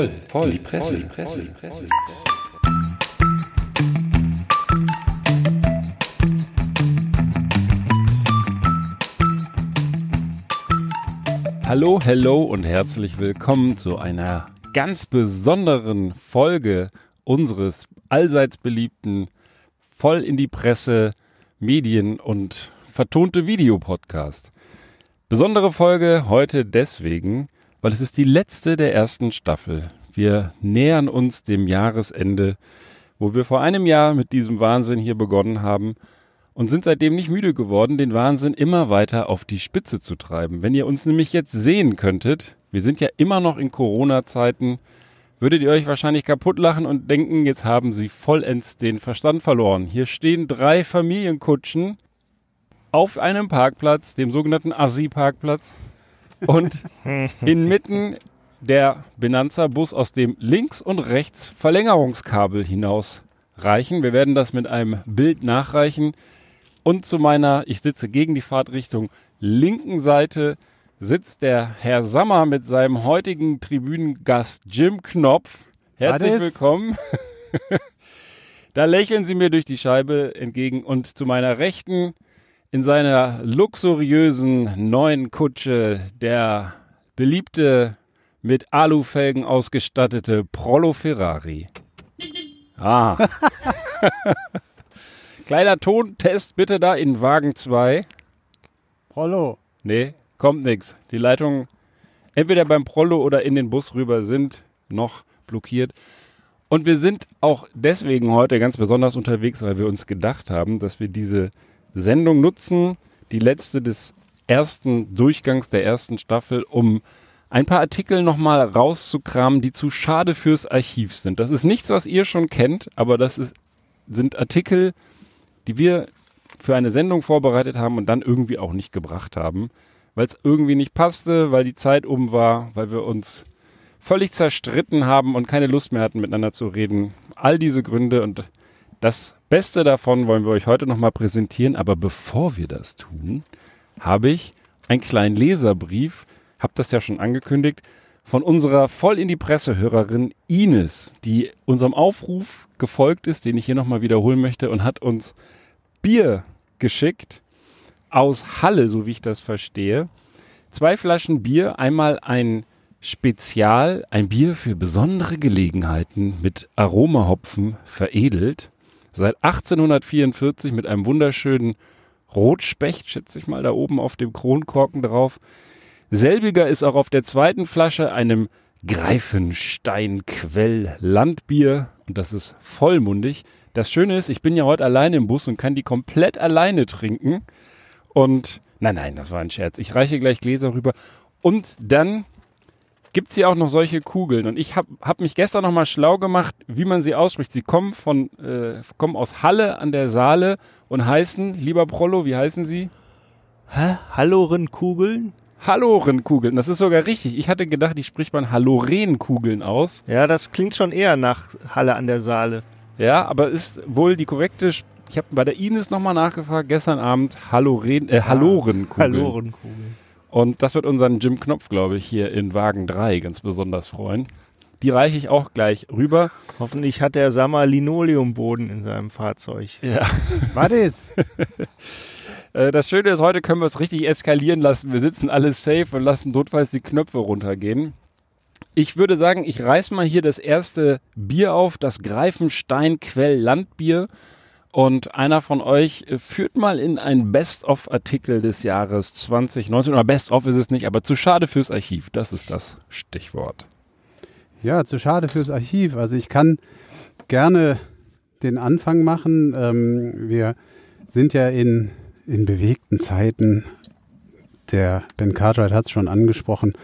voll, voll, die Presse, die Presse, die Presse. Hallo, hello und herzlich willkommen zu einer ganz besonderen Folge unseres allseits beliebten Voll in die Presse Medien und vertonte Videopodcast. Besondere Folge heute deswegen, weil es ist die letzte der ersten Staffel. Wir nähern uns dem Jahresende, wo wir vor einem Jahr mit diesem Wahnsinn hier begonnen haben und sind seitdem nicht müde geworden, den Wahnsinn immer weiter auf die Spitze zu treiben. Wenn ihr uns nämlich jetzt sehen könntet, wir sind ja immer noch in Corona-Zeiten, würdet ihr euch wahrscheinlich kaputt lachen und denken, jetzt haben sie vollends den Verstand verloren. Hier stehen drei Familienkutschen auf einem Parkplatz, dem sogenannten Assi-Parkplatz. Und inmitten der Benanza-Bus, aus dem links und rechts Verlängerungskabel hinaus reichen. Wir werden das mit einem Bild nachreichen. Und zu meiner, ich sitze gegen die Fahrtrichtung, linken Seite sitzt der Herr Sammer mit seinem heutigen Tribünengast Jim Knopf. Herzlich willkommen. da lächeln Sie mir durch die Scheibe entgegen und zu meiner Rechten in seiner luxuriösen neuen Kutsche der beliebte mit Alufelgen ausgestattete Prollo Ferrari. Ah. Kleiner Tontest bitte da in Wagen 2. Prollo. Nee, kommt nix. Die Leitungen entweder beim Prollo oder in den Bus rüber sind noch blockiert. Und wir sind auch deswegen heute ganz besonders unterwegs, weil wir uns gedacht haben, dass wir diese Sendung nutzen, die letzte des ersten Durchgangs der ersten Staffel, um ein paar Artikel nochmal rauszukramen, die zu schade fürs Archiv sind. Das ist nichts, was ihr schon kennt, aber das ist, sind Artikel, die wir für eine Sendung vorbereitet haben und dann irgendwie auch nicht gebracht haben, weil es irgendwie nicht passte, weil die Zeit um war, weil wir uns völlig zerstritten haben und keine Lust mehr hatten, miteinander zu reden. All diese Gründe und das Beste davon wollen wir euch heute nochmal präsentieren. Aber bevor wir das tun, habe ich einen kleinen Leserbrief, habe das ja schon angekündigt, von unserer voll in die Presse-Hörerin Ines, die unserem Aufruf gefolgt ist, den ich hier nochmal wiederholen möchte und hat uns Bier geschickt aus Halle, so wie ich das verstehe. Zwei Flaschen Bier, einmal ein Spezial, ein Bier für besondere Gelegenheiten mit Aromahopfen veredelt. Seit 1844 mit einem wunderschönen Rotspecht, schätze ich mal, da oben auf dem Kronkorken drauf. Selbiger ist auch auf der zweiten Flasche einem Greifensteinquell Landbier und das ist vollmundig. Das Schöne ist, ich bin ja heute alleine im Bus und kann die komplett alleine trinken. Und nein, nein, das war ein Scherz. Ich reiche gleich Gläser rüber. Und dann gibt's hier auch noch solche Kugeln. Und ich habe hab mich gestern noch mal schlau gemacht, wie man sie ausspricht. Sie kommen von äh, kommen aus Halle an der Saale und heißen, lieber Prollo, wie heißen sie? Hä? Hallorenkugeln? Hallorenkugeln. Das ist sogar richtig. Ich hatte gedacht, die spricht man Halorenkugeln aus. Ja, das klingt schon eher nach Halle an der Saale. Ja, aber ist wohl die korrekte. Sp- Ich habe bei der Ines nochmal nachgefragt gestern Abend. Haloren, äh, Halorenkugeln. Hallorenkugeln. Und das wird unseren Jim Knopf, glaube ich, hier in Wagen 3 ganz besonders freuen. Die reiche ich auch gleich rüber. Hoffentlich hat der Sammer Linoleumboden in seinem Fahrzeug. Ja. Was ist? Äh, das Schöne ist, heute können wir es richtig eskalieren lassen. Wir sitzen alle safe und lassen notfalls die Knöpfe runtergehen. Ich würde sagen, ich reiß mal hier das erste Bier auf, das Greifenstein-Quell Landbier. Und einer von euch äh, führt mal in ein Best-of-Artikel des Jahres 2019. Oder Best-of ist es nicht, aber zu schade fürs Archiv. Das ist das Stichwort. Ja, zu schade fürs Archiv. Also ich kann gerne den Anfang machen. Ähm, wir sind ja in, in bewegten Zeiten. Der Ben Cartwright hat es schon angesprochen.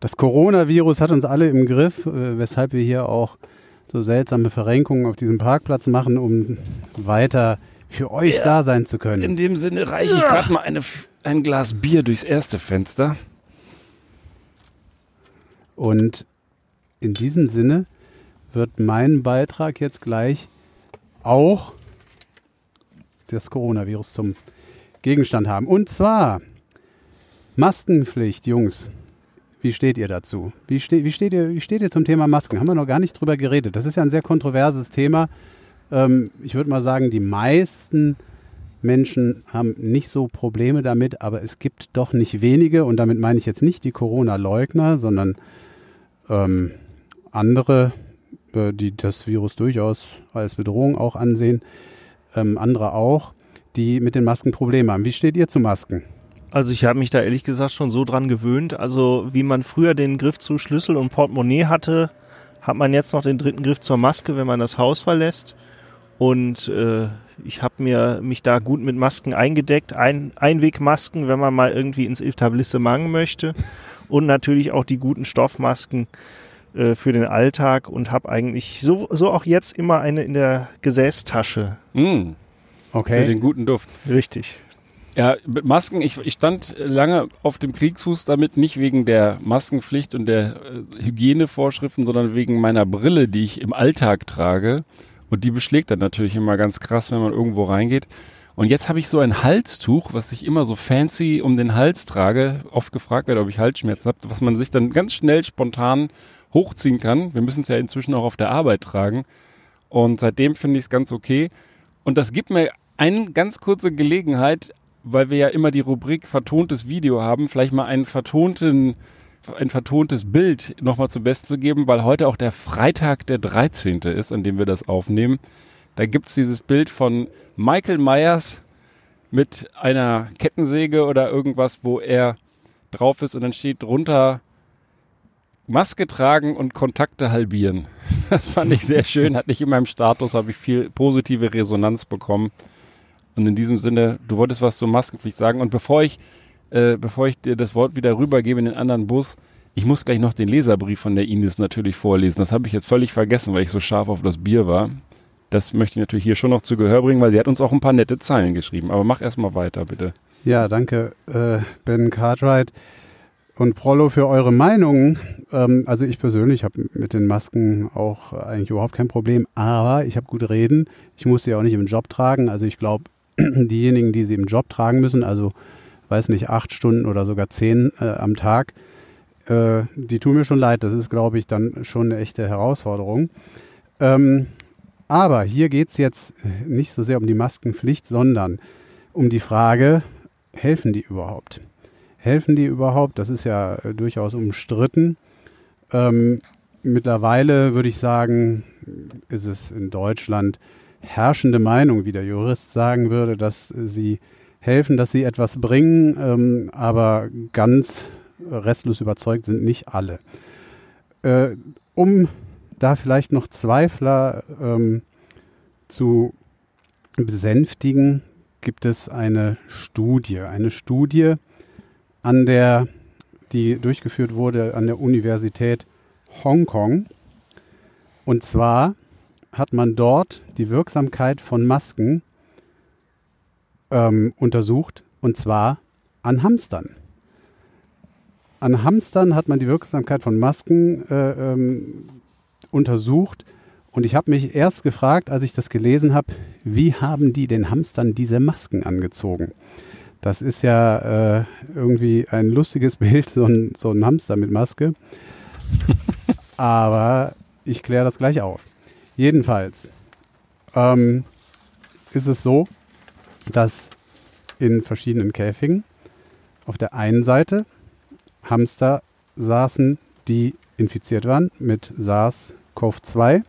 Das Coronavirus hat uns alle im Griff, äh, weshalb wir hier auch so seltsame Verrenkungen auf diesem Parkplatz machen, um weiter für euch Ja. da sein zu In können. dem Sinne reiche ich gerade mal eine, ein Glas Bier durchs erste Fenster. Und in diesem Sinne wird mein Beitrag jetzt gleich auch das Coronavirus zum Gegenstand haben. Und zwar Maskenpflicht, Jungs. Wie steht ihr dazu? Wie, ste wie, steht ihr, wie steht ihr zum Thema Masken? Haben wir noch gar nicht drüber geredet. Das ist ja ein sehr kontroverses Thema. Ähm, ich würde mal sagen, die meisten Menschen haben nicht so Probleme damit, aber es gibt doch nicht wenige, und damit meine ich jetzt nicht die Corona-Leugner, sondern ähm, andere, äh, die das Virus durchaus als Bedrohung auch ansehen, ähm, andere auch, die mit den Masken Probleme haben. Wie steht ihr zu Masken? Also ich habe mich da ehrlich gesagt schon so dran gewöhnt. Also wie man früher den Griff zu Schlüssel und Portemonnaie hatte, hat man jetzt noch den dritten Griff zur Maske, wenn man das Haus verlässt. Und äh, ich habe mir mich da gut mit Masken eingedeckt. Ein, Einwegmasken, wenn man mal irgendwie ins Etablissement möchte. Und natürlich auch die guten Stoffmasken äh, für den Alltag und habe eigentlich so, so auch jetzt immer eine in der Gesäßtasche. Mm, Okay. Für den guten Duft. Richtig. Ja, mit Masken, ich, ich stand lange auf dem Kriegsfuß damit, nicht wegen der Maskenpflicht und der äh, Hygienevorschriften, sondern wegen meiner Brille, die ich im Alltag trage. Und die beschlägt dann natürlich immer ganz krass, wenn man irgendwo reingeht. Und jetzt habe ich so ein Halstuch, was ich immer so fancy um den Hals trage. Oft gefragt werde, ob ich Halsschmerzen habe, was man sich dann ganz schnell spontan hochziehen kann. Wir müssen es ja inzwischen auch auf der Arbeit tragen. Und seitdem finde ich es ganz okay. Und das gibt mir eine ganz kurze Gelegenheit, weil wir ja immer die Rubrik vertontes Video haben, vielleicht mal einen vertonten, ein vertontes Bild nochmal zum Besten zu geben, weil heute auch der Freitag der 13. ist, an dem wir das aufnehmen. Da gibt's dieses Bild von Michael Myers mit einer Kettensäge oder irgendwas, wo er drauf ist und dann steht drunter Maske tragen und Kontakte halbieren. Das fand ich sehr schön, hat nicht in meinem Status, habe ich viel positive Resonanz bekommen. Und in diesem Sinne, du wolltest was zur Maskenpflicht sagen. Und bevor ich, äh, bevor ich dir das Wort wieder rübergebe in den anderen Bus, ich muss gleich noch den Leserbrief von der Ines natürlich vorlesen. Das habe ich jetzt völlig vergessen, weil ich so scharf auf das Bier war. Das möchte ich natürlich hier schon noch zu Gehör bringen, weil sie hat uns auch ein paar nette Zeilen geschrieben. Aber mach erstmal weiter, bitte. Ja, danke, äh, Ben Cartwright und Prollo für eure Meinungen. Ähm, also ich persönlich habe mit den Masken auch eigentlich überhaupt kein Problem, aber ich habe gut reden. Ich muss sie auch nicht im Job tragen. Also ich glaube, diejenigen, die sie im Job tragen müssen, also weiß nicht, acht Stunden oder sogar zehn äh, am Tag, äh, die tun mir schon leid. Das ist, glaube ich, dann schon eine echte Herausforderung. Ähm, aber hier geht es jetzt nicht so sehr um die Maskenpflicht, sondern um die Frage, helfen die überhaupt? Helfen die überhaupt? Das ist ja äh, durchaus umstritten. Ähm, mittlerweile würde ich sagen, ist es in Deutschland herrschende Meinung, wie der Jurist sagen würde, dass sie helfen, dass sie etwas bringen, ähm, aber ganz restlos überzeugt sind nicht alle. Äh, um da vielleicht noch Zweifler ähm, zu besänftigen, gibt es eine Studie. Eine Studie, an der, die durchgeführt wurde an der Universität Hongkong. Und zwar hat man dort die Wirksamkeit von Masken ähm, untersucht, und zwar an Hamstern. An Hamstern hat man die Wirksamkeit von Masken äh, ähm, untersucht. Und ich habe mich erst gefragt, als ich das gelesen habe, wie haben die den Hamstern diese Masken angezogen? Das ist ja äh, irgendwie ein lustiges Bild, so ein, so ein Hamster mit Maske. Aber ich kläre das gleich auf. Jedenfalls ähm, ist es so, dass in verschiedenen Käfigen auf der einen Seite Hamster saßen, die infiziert waren mit SARS-CoV-2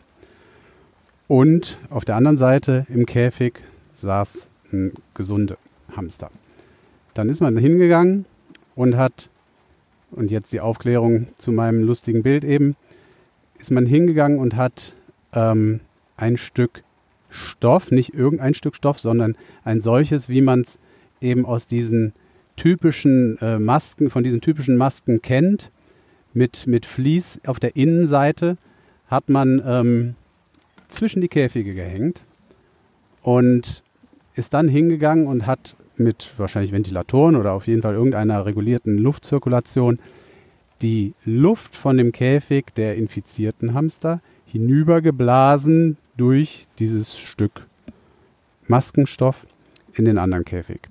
und auf der anderen Seite im Käfig saß ein gesunde Hamster. Dann ist man hingegangen und hat, und jetzt die Aufklärung zu meinem lustigen Bild eben, ist man hingegangen und hat ähm, ein Stück Stoff, nicht irgendein Stück Stoff, sondern ein solches, wie man es eben aus diesen typischen äh, Masken, von diesen typischen Masken kennt, mit, mit Vlies auf der Innenseite, hat man ähm, zwischen die Käfige gehängt und ist dann hingegangen und hat mit wahrscheinlich Ventilatoren oder auf jeden Fall irgendeiner regulierten Luftzirkulation die Luft von dem Käfig der infizierten Hamster hinübergeblasen durch dieses Stück Maskenstoff in den anderen Käfig.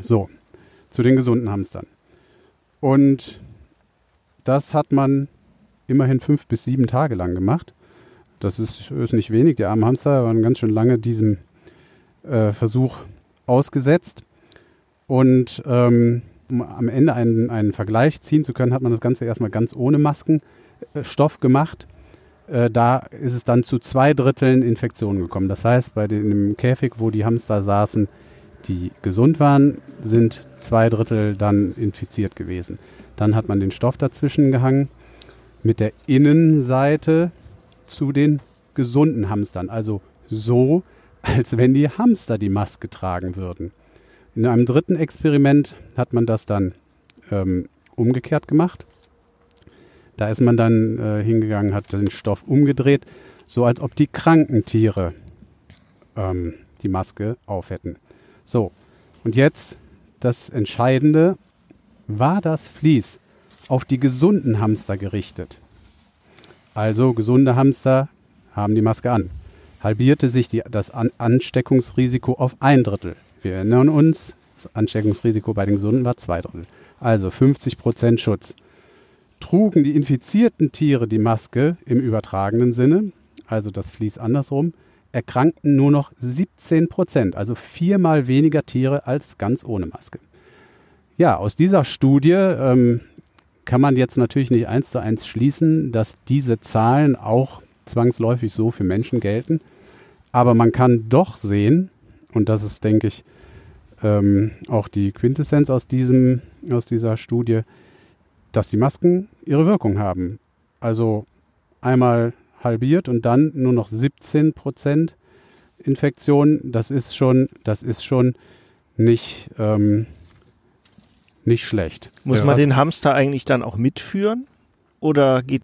So, zu den gesunden Hamstern. Und das hat man immerhin fünf bis sieben Tage lang gemacht. Das ist, ist nicht wenig. Die armen Hamster waren ganz schön lange diesem äh, Versuch ausgesetzt. Und ähm, um am Ende einen, einen Vergleich ziehen zu können, hat man das Ganze erstmal ganz ohne Maskenstoff gemacht. Äh, da ist es dann zu zwei Dritteln Infektionen gekommen. Das heißt, bei dem Käfig, wo die Hamster saßen, die gesund waren, sind zwei Drittel dann infiziert gewesen. Dann hat man den Stoff dazwischen gehangen mit der Innenseite zu den gesunden Hamstern. Also so, als wenn die Hamster die Maske tragen würden. In einem dritten Experiment hat man das dann ähm, umgekehrt gemacht. Da ist man dann äh, hingegangen, hat den Stoff umgedreht, so als ob die kranken Tiere ähm, die Maske auf hätten. So, und jetzt das Entscheidende, war das Vlies auf die gesunden Hamster gerichtet? Also gesunde Hamster haben die Maske an. Halbierte sich die, das an Ansteckungsrisiko auf ein Drittel. Wir erinnern uns, das Ansteckungsrisiko bei den Gesunden war zwei Drittel. Also 50 Prozent Schutz. Trugen die infizierten Tiere die Maske im übertragenen Sinne, also das Vlies andersrum, erkrankten nur noch 17 Prozent, also viermal weniger Tiere als ganz ohne Maske. Ja, aus dieser Studie ähm, kann man jetzt natürlich nicht eins zu eins schließen, dass diese Zahlen auch zwangsläufig so für Menschen gelten. Aber man kann doch sehen, und das ist, denke ich, ähm, auch die Quintessenz aus, diesem, aus dieser Studie, dass die Masken ihre Wirkung haben. Also einmal halbiert und dann nur noch 17 Prozent Infektion. Das ist schon, das ist schon nicht, ähm, nicht schlecht. Muss Ja, man den Hamster eigentlich dann auch mitführen? Oder geht,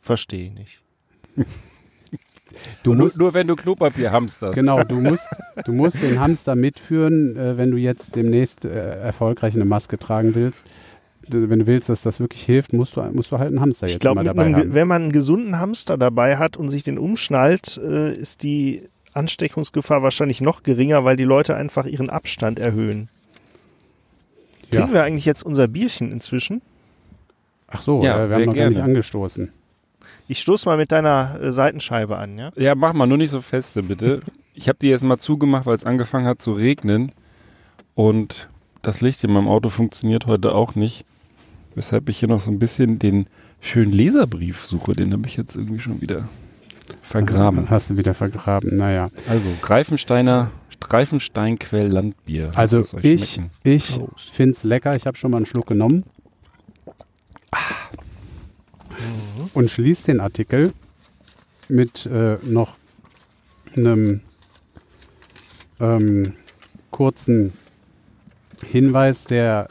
verstehe ich nicht. Du nur, musst, nur wenn du Klopapier hamsterst. genau, du musst, du musst den Hamster mitführen, äh, wenn du jetzt demnächst äh, erfolgreich eine Maske tragen willst. Wenn du willst, dass das wirklich hilft, musst du, musst du halt einen Hamster Ich jetzt glaube, immer dabei haben. wenn man einen gesunden Hamster dabei hat und sich den umschnallt, äh, ist die Ansteckungsgefahr wahrscheinlich noch geringer, weil die Leute einfach ihren Abstand erhöhen. Ja. Trinken wir eigentlich jetzt unser Bierchen inzwischen? Ach so, Ja, äh, wir haben noch gar nicht gerne. angestoßen. Ich stoße mal mit deiner äh, Seitenscheibe an, ja? Ja, mach mal, nur nicht so feste, bitte. Ich habe die jetzt mal zugemacht, weil es angefangen hat zu regnen. Und das Licht in meinem Auto funktioniert heute auch nicht. Weshalb ich hier noch so ein bisschen den schönen Leserbrief suche. Den habe ich jetzt irgendwie schon wieder vergraben. Hast du wieder vergraben, naja. Also, Greifensteiner, Greifensteinquell Landbier. Also ich, schmecken. ich finde es lecker. Ich habe schon mal einen Schluck genommen. Und schließe den Artikel mit äh, noch einem ähm, kurzen Hinweis, der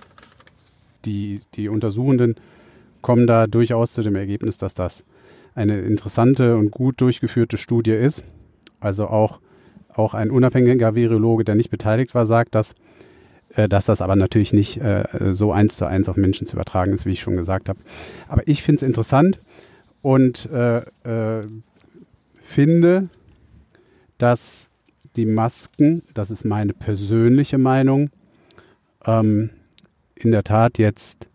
die, die Untersuchenden kommen da durchaus zu dem Ergebnis, dass das eine interessante und gut durchgeführte Studie ist. Also auch, auch ein unabhängiger Virologe, der nicht beteiligt war, sagt, dass, dass das aber natürlich nicht äh, so eins zu eins auf Menschen zu übertragen ist, wie ich schon gesagt habe. Aber ich finde es interessant und äh, äh, finde, dass die Masken, das ist meine persönliche Meinung, ähm, in der Tat jetzt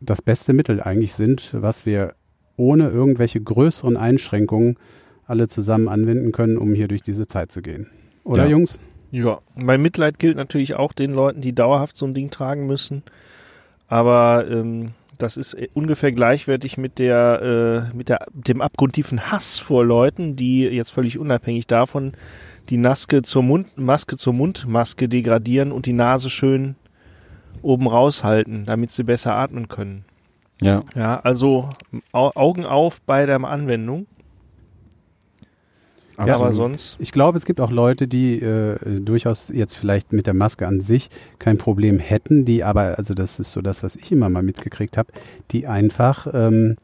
das beste Mittel eigentlich sind, was wir ohne irgendwelche größeren Einschränkungen alle zusammen anwenden können, um hier durch diese Zeit zu gehen. Oder Ja. Jungs? Ja, mein Mitleid gilt natürlich auch den Leuten, die dauerhaft so ein Ding tragen müssen. Aber ähm, das ist äh, ungefähr gleichwertig mit der, äh, mit der, dem abgrundtiefen Hass vor Leuten, die jetzt völlig unabhängig davon die Maske zur Mund, Maske zur Mundmaske degradieren und die Nase schön oben raushalten, damit sie besser atmen können. Ja. Ja, also Au Augen auf bei der Anwendung. Ja, aber sonst. Ich glaube, es gibt auch Leute, die äh, durchaus jetzt vielleicht mit der Maske an sich kein Problem hätten, die aber, also das ist so das, was ich immer mal mitgekriegt habe, die einfach, ähm,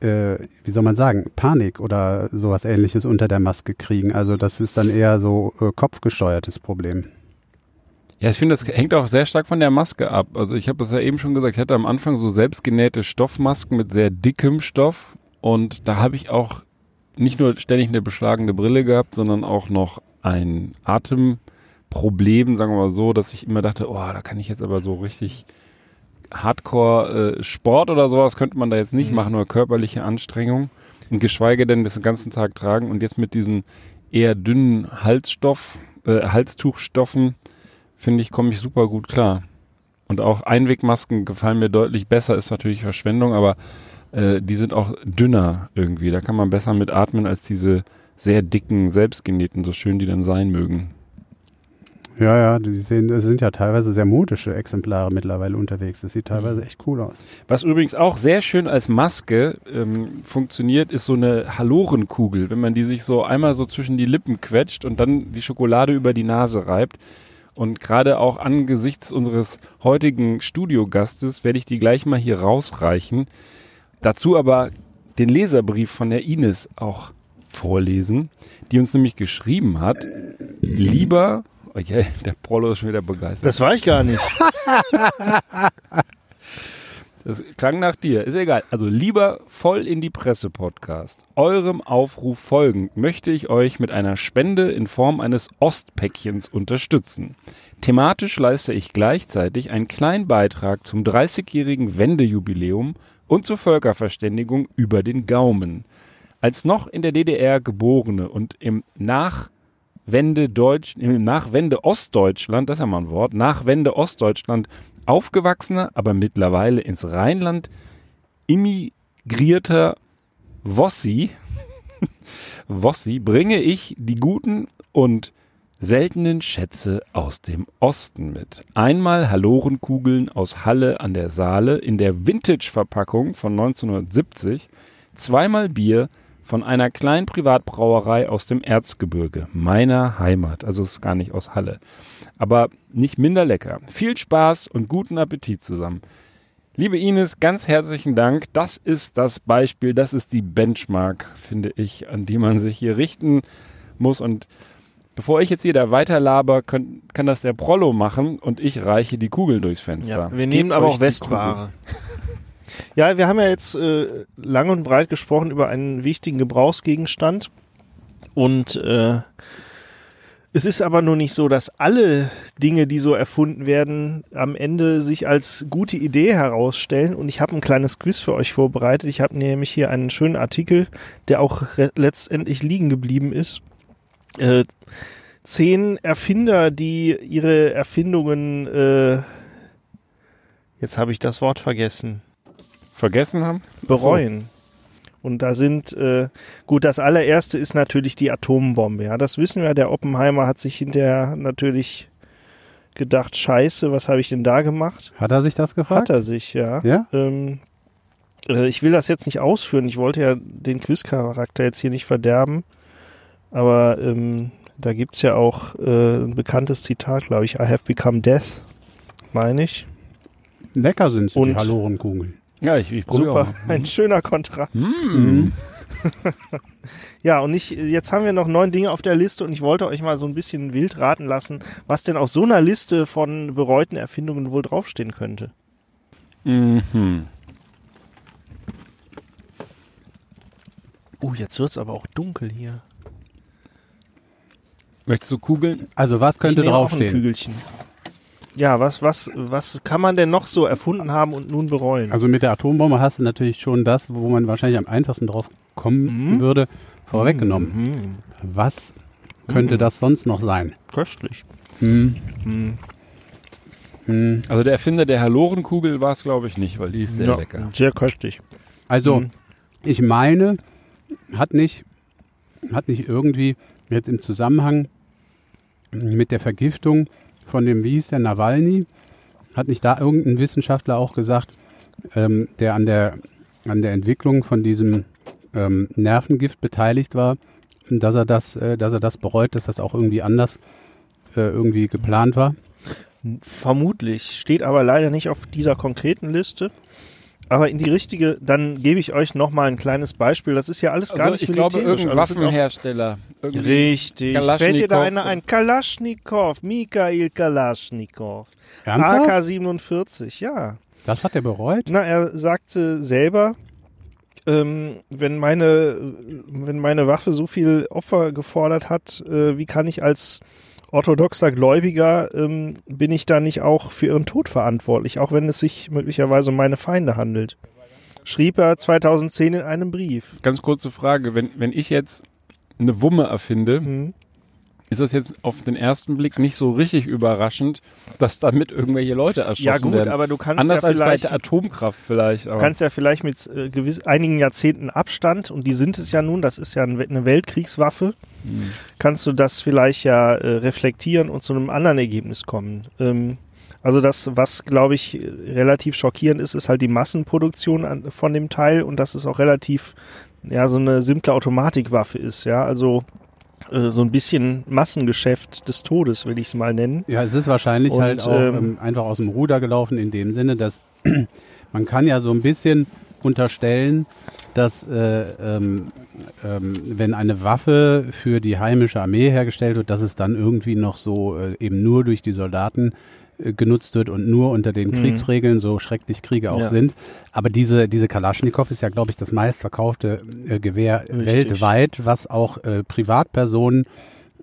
äh, wie soll man sagen, Panik oder sowas ähnliches unter der Maske kriegen. Also das ist dann eher so äh, kopfgesteuertes Problem. Ja, ich finde, das hängt auch sehr stark von der Maske ab. Also ich habe das ja eben schon gesagt, ich hatte am Anfang so selbstgenähte Stoffmasken mit sehr dickem Stoff und da habe ich auch nicht nur ständig eine beschlagene Brille gehabt, sondern auch noch ein Atemproblem, sagen wir mal so, dass ich immer dachte, oh, da kann ich jetzt aber so richtig Hardcore-Sport oder sowas könnte man da jetzt nicht Mhm. machen oder körperliche Anstrengung. Und geschweige denn das den ganzen Tag tragen und jetzt mit diesen eher dünnen Halsstoff, äh, Halstuchstoffen, finde ich, komme ich super gut klar. Und auch Einwegmasken gefallen mir deutlich besser, ist natürlich Verschwendung, aber äh, die sind auch dünner irgendwie. Da kann man besser mit atmen als diese sehr dicken, selbstgenähten, so schön die dann sein mögen. Ja, ja, die sehen, sind ja teilweise sehr modische Exemplare mittlerweile unterwegs. Das sieht teilweise echt cool aus. Was übrigens auch sehr schön als Maske ähm, funktioniert, ist so eine Halorenkugel, wenn man die sich so einmal so zwischen die Lippen quetscht und dann die Schokolade über die Nase reibt. Und gerade auch angesichts unseres heutigen Studiogastes werde ich die gleich mal hier rausreichen. Dazu aber den Leserbrief von der Ines auch vorlesen, die uns nämlich geschrieben hat, lieber, okay, der Prollo ist schon wieder begeistert. Das war ich gar nicht. Das klang nach dir. Ist egal. Also lieber voll in die Presse Podcast. Eurem Aufruf folgend möchte ich euch mit einer Spende in Form eines Ostpäckchens unterstützen. Thematisch leiste ich gleichzeitig einen kleinen Beitrag zum 30-jährigen Wendejubiläum und zur Völkerverständigung über den Gaumen. Als noch in der DDR geborene und im Nachwende Deutsch, im Nachwende Ostdeutschland, das ist ja mal ein Wort, Nachwende Ostdeutschland aufgewachsener, aber mittlerweile ins Rheinland immigrierter Wossi, Wossi, bringe ich die guten und seltenen Schätze aus dem Osten mit. Einmal Halorenkugeln aus Halle an der Saale in der Vintage-Verpackung von 1970, zweimal Bier von einer kleinen Privatbrauerei aus dem Erzgebirge, meiner Heimat. Also ist gar nicht aus Halle. Aber nicht minder lecker. Viel Spaß und guten Appetit zusammen. Liebe Ines, ganz herzlichen Dank. Das ist das Beispiel, das ist die Benchmark, finde ich, an die man sich hier richten muss. Und bevor ich jetzt hier da weiterlaber, kann, kann das der Prollo machen und ich reiche die Kugeln durchs Fenster. Ja, wir Ich nehmen aber auch Westware. Ja, wir haben ja jetzt äh, lang und breit gesprochen über einen wichtigen Gebrauchsgegenstand. Und äh, es ist aber nur nicht so, dass alle Dinge, die so erfunden werden, am Ende sich als gute Idee herausstellen. Und ich habe ein kleines Quiz für euch vorbereitet. Ich habe nämlich hier einen schönen Artikel, der auch letztendlich liegen geblieben ist. Äh, zehn Erfinder, die ihre Erfindungen, äh, jetzt habe ich das Wort vergessen, Vergessen haben? bereuen. Und da sind, äh, gut, das allererste ist natürlich die Atombombe. Ja, das wissen wir. Der Oppenheimer hat sich hinterher natürlich gedacht, scheiße, was habe ich denn da gemacht? Hat er sich das gefragt? Hat er sich, ja. Ja? Ähm, äh, ich will das jetzt nicht ausführen. Ich wollte ja den Quizcharakter jetzt hier nicht verderben. Aber ähm, da gibt's ja auch äh, ein bekanntes Zitat, glaube ich. I have become death, meine ich. Lecker sind sie, die Und- Halorenkugeln. Ja, ich, ich probiere Super, auch. ein schöner Kontrast. Mm. Ja, und ich, jetzt haben wir noch neun Dinge auf der Liste und ich wollte euch mal so ein bisschen wild raten lassen, was denn auf so einer Liste von bereuten Erfindungen wohl draufstehen könnte. Mhm. Oh, jetzt wird's aber auch dunkel hier. Möchtest du Kugeln? Also was könnte ich nehme auch ein draufstehen? Kügelchen. Ja, was, was, was kann man denn noch so erfunden haben und nun bereuen? Also mit der Atombombe hast du natürlich schon das, wo man wahrscheinlich am einfachsten drauf kommen Mhm. würde, vorweggenommen. Mhm. Was könnte Mhm. das sonst noch sein? Köstlich. Hm, Mhm. hm. Also der Erfinder der Halorenkugel war es, glaube ich, nicht, weil die ist sehr Ja, lecker. Sehr köstlich. Also Mhm. ich meine, hat nicht, hat nicht irgendwie jetzt im Zusammenhang mit der Vergiftung von dem, wie hieß der, Nawalny, hat nicht da irgendein Wissenschaftler auch gesagt, ähm, der an der, an der Entwicklung von diesem ähm, Nervengift beteiligt war, dass er das, äh, dass er das bereut, dass das auch irgendwie anders äh, irgendwie geplant war. Vermutlich. Steht aber leider nicht auf dieser konkreten Liste. Aber in die richtige, dann gebe ich euch nochmal ein kleines Beispiel. Das ist ja alles gar Also nicht ich glaube, militärisch. irgendein Also es sind auch- Waffenhersteller. Richtig. Fällt dir da einer ein? Kalaschnikow, Mikhail Kalaschnikow. Ernsthaft? AK-47, ja. Das hat er bereut? Na, er sagte selber, ähm, wenn meine, wenn meine Waffe so viel Opfer gefordert hat, äh, wie kann ich als orthodoxer Gläubiger ähm, bin ich da nicht auch für ihren Tod verantwortlich, auch wenn es sich möglicherweise um meine Feinde handelt. Schrieb er 2010 in einem Brief. Ganz kurze Frage, wenn, wenn ich jetzt eine Wumme erfinde, Mhm. Ist das jetzt auf den ersten Blick nicht so richtig überraschend, dass damit irgendwelche Leute erschossen Ja gut, werden. aber du kannst Anders ja als bei vielleicht der Atomkraft vielleicht. Aber Du kannst ja vielleicht mit äh, gewiss, einigen Jahrzehnten Abstand, und die sind es ja nun, das ist ja ein, eine Weltkriegswaffe, kannst du das vielleicht ja äh, reflektieren und zu einem anderen Ergebnis kommen. Ähm, also das, was glaube ich relativ schockierend ist, ist halt die Massenproduktion an, von dem Teil und dass es auch relativ ja so eine simple Automatikwaffe ist, ja, also so ein bisschen Massengeschäft des Todes, will ich es mal nennen. Ja, es ist wahrscheinlich Und, halt auch ähm, ähm, einfach aus dem Ruder gelaufen in dem Sinne, dass man kann ja so ein bisschen unterstellen, dass äh, ähm, ähm, wenn eine Waffe für die heimische Armee hergestellt wird, dass es dann irgendwie noch so äh, eben nur durch die Soldaten äh, genutzt wird und nur unter den Mhm. Kriegsregeln, so schrecklich Kriege auch Ja. sind. Aber diese, diese Kalaschnikow ist ja, glaube ich, das meistverkaufte äh, Gewehr Richtig. weltweit, was auch äh, Privatpersonen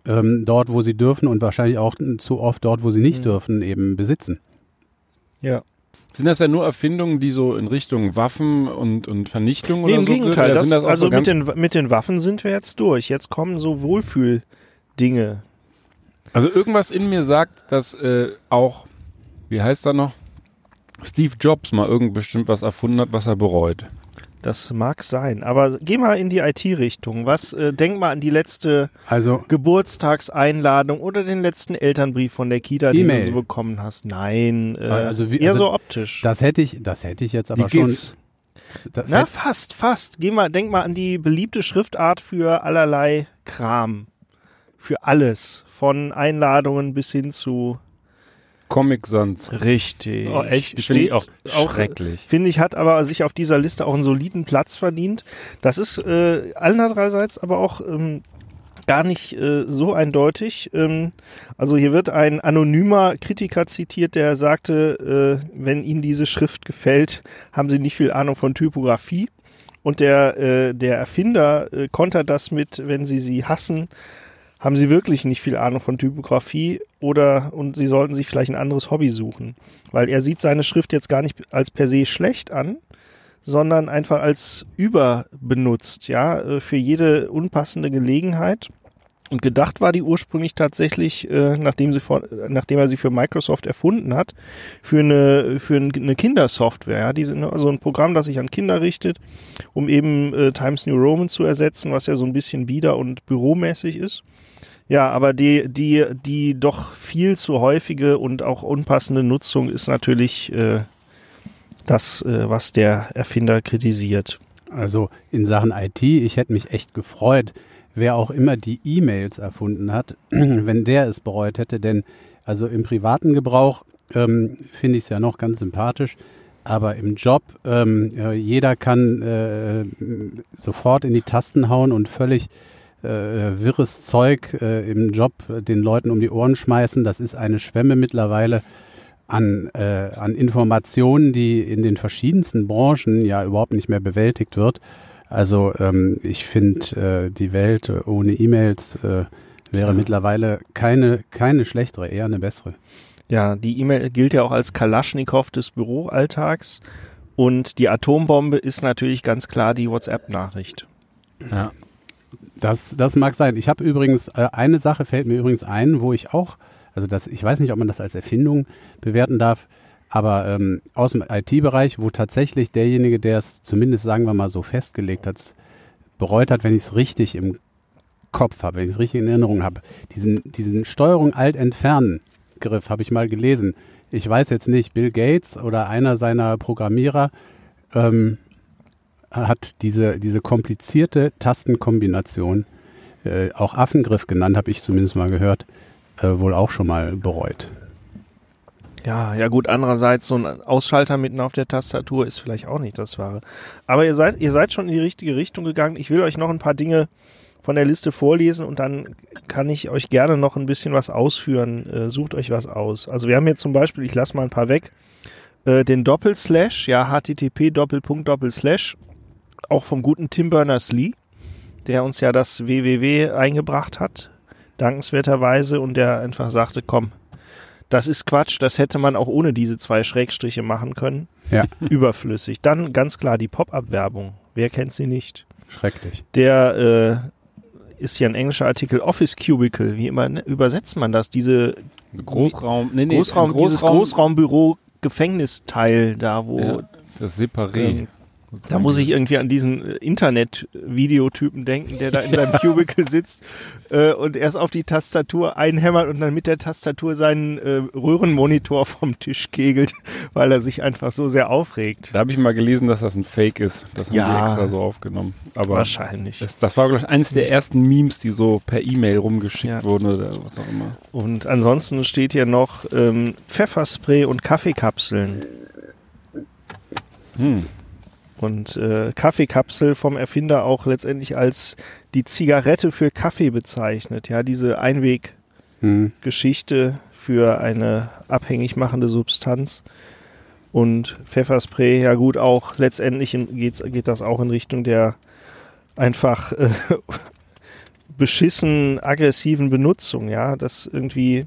ähm, dort, wo sie dürfen und wahrscheinlich auch zu oft dort, wo sie nicht Mhm. dürfen, eben besitzen. Ja. sind das ja nur Erfindungen, die so in Richtung Waffen und, und Vernichtung Nee, oder im so Gegenteil. Oder Das, sind das auch also so mit, den, mit den Waffen sind wir jetzt durch. Jetzt kommen so Wohlfühldinge. Also irgendwas in mir sagt, dass äh, auch, wie heißt er noch? Steve Jobs mal irgend bestimmt was erfunden hat, was er bereut. Das mag sein. Aber geh mal in die IT-Richtung. Was, äh, denk mal an die letzte Also Geburtstagseinladung oder den letzten Elternbrief von der Kita, den E-Mail. du so bekommen hast. Nein, äh, Also wie- eher also so optisch. das hätte ich, das hätte ich jetzt aber Die schon. GIFs. Das Na, hätte, fast, fast. Geh mal, denk mal an die beliebte Schriftart für allerlei Kram. Für alles. Von Einladungen bis hin zu Comic Sans. Richtig. Oh, echt? Finde ich auch auch schrecklich. Finde ich, hat aber sich auf dieser Liste auch einen soliden Platz verdient. Das ist äh, andererseits aber auch ähm, gar nicht äh, so eindeutig. Ähm, also hier wird ein anonymer Kritiker zitiert, der sagte, äh, wenn Ihnen diese Schrift gefällt, haben Sie nicht viel Ahnung von Typografie. Und der, äh, der Erfinder äh, kontert das mit, wenn Sie sie hassen, haben Sie wirklich nicht viel Ahnung von Typografie oder und Sie sollten sich vielleicht ein anderes Hobby suchen. Weil er sieht seine Schrift jetzt gar nicht als per se schlecht an, sondern einfach als überbenutzt, ja, äh, für jede unpassende Gelegenheit. Und gedacht war die ursprünglich tatsächlich, äh, nachdem, sie vor, nachdem er sie für Microsoft erfunden hat, für eine, für ein- eine Kindersoftware. Ja? Die sind also ein Programm, das sich an Kinder richtet, um eben äh, Times New Roman zu ersetzen, was ja so ein bisschen bieder und büromäßig ist. Ja, aber die, die, die doch viel zu häufige und auch unpassende Nutzung ist natürlich äh, das, äh, was der Erfinder kritisiert. also in Sachen IT, ich hätte mich echt gefreut, wer auch immer die E-Mails erfunden hat, wenn der es bereut hätte, denn also im privaten Gebrauch ähm, finde ich es ja noch ganz sympathisch, aber im Job, ähm, äh, jeder kann äh, sofort in die Tasten hauen und völlig äh, wirres Zeug äh, im Job äh, den Leuten um die Ohren schmeißen. Das ist eine Schwemme mittlerweile an, äh, an Informationen, die in den verschiedensten Branchen ja überhaupt nicht mehr bewältigt wird. Also ähm, ich finde, äh, die Welt äh, ohne E-Mails wäre Ja. mittlerweile keine, keine schlechtere, eher eine bessere. Ja, die E-Mail gilt ja auch als Kalaschnikow des Büroalltags. Und die Atombombe ist natürlich ganz klar die WhatsApp-Nachricht. Ja. Das, das mag sein. Ich habe übrigens, äh, eine Sache fällt mir übrigens ein, wo ich auch, also das, ich weiß nicht, ob man das als Erfindung bewerten darf, aber ähm, aus dem IT-Bereich, wo tatsächlich derjenige, der es zumindest, sagen wir mal, so festgelegt hat, bereut hat, wenn ich es richtig im Kopf habe, wenn ich es richtig in Erinnerung habe. Diesen, diesen Steuerung Alt-Entfernen-Griff habe ich mal gelesen. Ich weiß jetzt nicht, Bill Gates oder einer seiner Programmierer ähm, hat diese, diese komplizierte Tastenkombination, äh, auch Affengriff genannt, habe ich zumindest mal gehört, äh, wohl auch schon mal bereut. Ja, ja gut, andererseits so ein Ausschalter mitten auf der Tastatur ist vielleicht auch nicht das Wahre. Aber ihr seid, ihr seid schon in die richtige Richtung gegangen. Ich will euch noch ein paar Dinge von der Liste vorlesen und dann kann ich euch gerne noch ein bisschen was ausführen. Äh, sucht euch was aus. Also wir haben hier zum Beispiel, ich lasse mal ein paar weg, äh, den Doppelslash, ja, http Doppelpunkt Doppelslash, auch vom guten Tim Berners-Lee, der uns ja das www eingebracht hat. dankenswerterweise, und der einfach sagte, komm, das ist Quatsch, das hätte man auch ohne diese zwei Schrägstriche machen können. Ja. Überflüssig. Dann ganz klar die Pop-up-Werbung. Wer kennt sie nicht? Schrecklich. Der äh, ist hier ein englischer Artikel, Office Cubicle. Wie immer ne, übersetzt man das? Diese Großraum, nee, nee, Großraum, ein dieses Großraumbüro Gefängnisteil da, wo Ja, das Separé. ähm, da muss ich irgendwie an diesen äh, Internet-Videotypen denken, der da in seinem Cubicle sitzt äh, und erst auf die Tastatur einhämmert und dann mit der Tastatur seinen äh, Röhrenmonitor vom Tisch kegelt, weil er sich einfach so sehr aufregt. Da habe ich mal gelesen, dass das ein Fake ist. Das haben Ja. die extra so aufgenommen. Aber Wahrscheinlich. das, das war, glaube ich, eines der ersten Memes, die so per E-Mail rumgeschickt Ja. wurden oder was auch immer. Und ansonsten steht hier noch ähm, Pfefferspray und Kaffeekapseln. Hm. Und äh, Kaffeekapsel vom Erfinder auch letztendlich als die Zigarette für Kaffee bezeichnet. Ja, diese Einweggeschichte Hm. für eine abhängig machende Substanz. Und Pfefferspray, ja gut, auch letztendlich geht's, geht das auch in Richtung der einfach äh, beschissen aggressiven Benutzung, ja, das irgendwie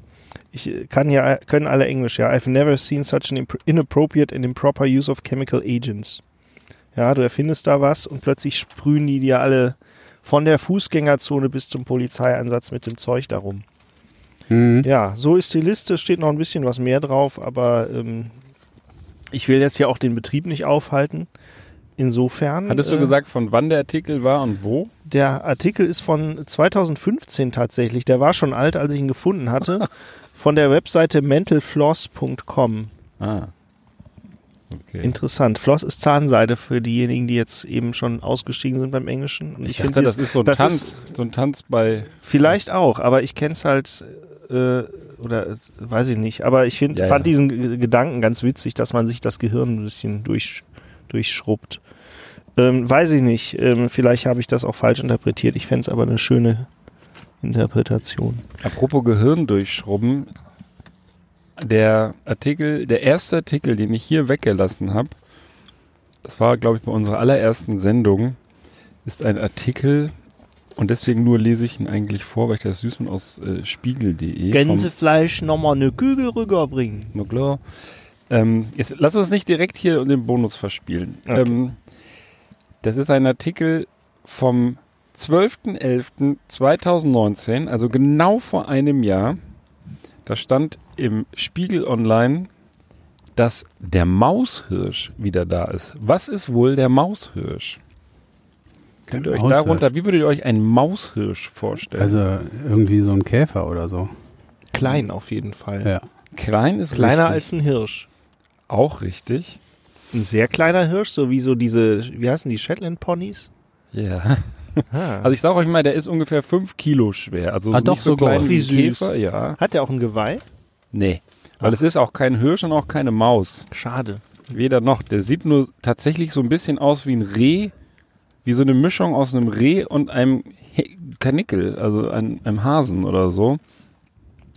ich kann ja können alle Englisch, ja. I've never seen such an inappropriate and improper use of chemical agents. Ja, du erfindest da was und plötzlich sprühen die dir alle von der Fußgängerzone bis zum Polizeieinsatz mit dem Zeug darum. Hm. Ja, so ist die Liste, steht noch ein bisschen was mehr drauf, aber ähm, ich will jetzt ja auch den Betrieb nicht aufhalten. Insofern. Hattest du äh, gesagt, von wann der Artikel war und wo? Der Artikel ist von 2015 tatsächlich. Der war schon alt, als ich ihn gefunden hatte. Von der Webseite mentalfloss.com. Ah. Okay. Interessant. Floss ist Zahnseide für diejenigen, die jetzt eben schon ausgestiegen sind beim Englischen. Und ich find dachte, das ist so ein Tanz. ist- so ein Tanz bei. Vielleicht auch, aber ich kenne es halt, äh, oder äh, weiß ich nicht. Aber ich find, Ja, fand ja. diesen G- Gedanken ganz witzig, dass man sich das Gehirn ein bisschen durch, durchschrubbt. Ähm, weiß ich nicht. Ähm, vielleicht habe ich das auch falsch interpretiert. Ich fände es aber eine schöne Interpretation. Apropos Gehirn durchschrubben. Der Artikel, der erste Artikel, den ich hier weggelassen habe, das war, glaube ich, bei unserer allerersten Sendung, ist ein Artikel, und deswegen nur lese ich ihn eigentlich vor, weil ich das süß bin aus äh, spiegel.de. Gänsefleisch nochmal eine Kügel rüberbringen. Na klar. Ähm, jetzt lass uns nicht direkt hier den Bonus verspielen. Okay. Ähm, das ist ein Artikel vom 12.11.2019, also genau vor einem Jahr. Da stand im Spiegel Online, dass der Maushirsch wieder da ist. Was ist wohl der Maushirsch? Könnt ihr euch Maushirsch. darunter, wie würdet ihr euch einen Maushirsch vorstellen? Also irgendwie so ein Käfer oder so. Klein auf jeden Fall. Ja. Klein ist Kleiner richtig. als ein Hirsch. auch richtig. Ein sehr kleiner Hirsch, so wie so diese, wie heißen die, Shetland Ponys? Ja. Ah. Also ich sage euch mal, der ist ungefähr 5 Kilo schwer. Also Ah, nicht doch so sogar. klein Wie. Käfer, ja. Hat der auch ein Geweih? Nee. Weil es ist auch kein Hirsch und auch keine Maus. Schade. Weder noch. Der sieht nur tatsächlich so ein bisschen aus wie ein Reh. Wie so eine Mischung aus einem Reh und einem He Kanickel, also einem, einem Hasen oder so.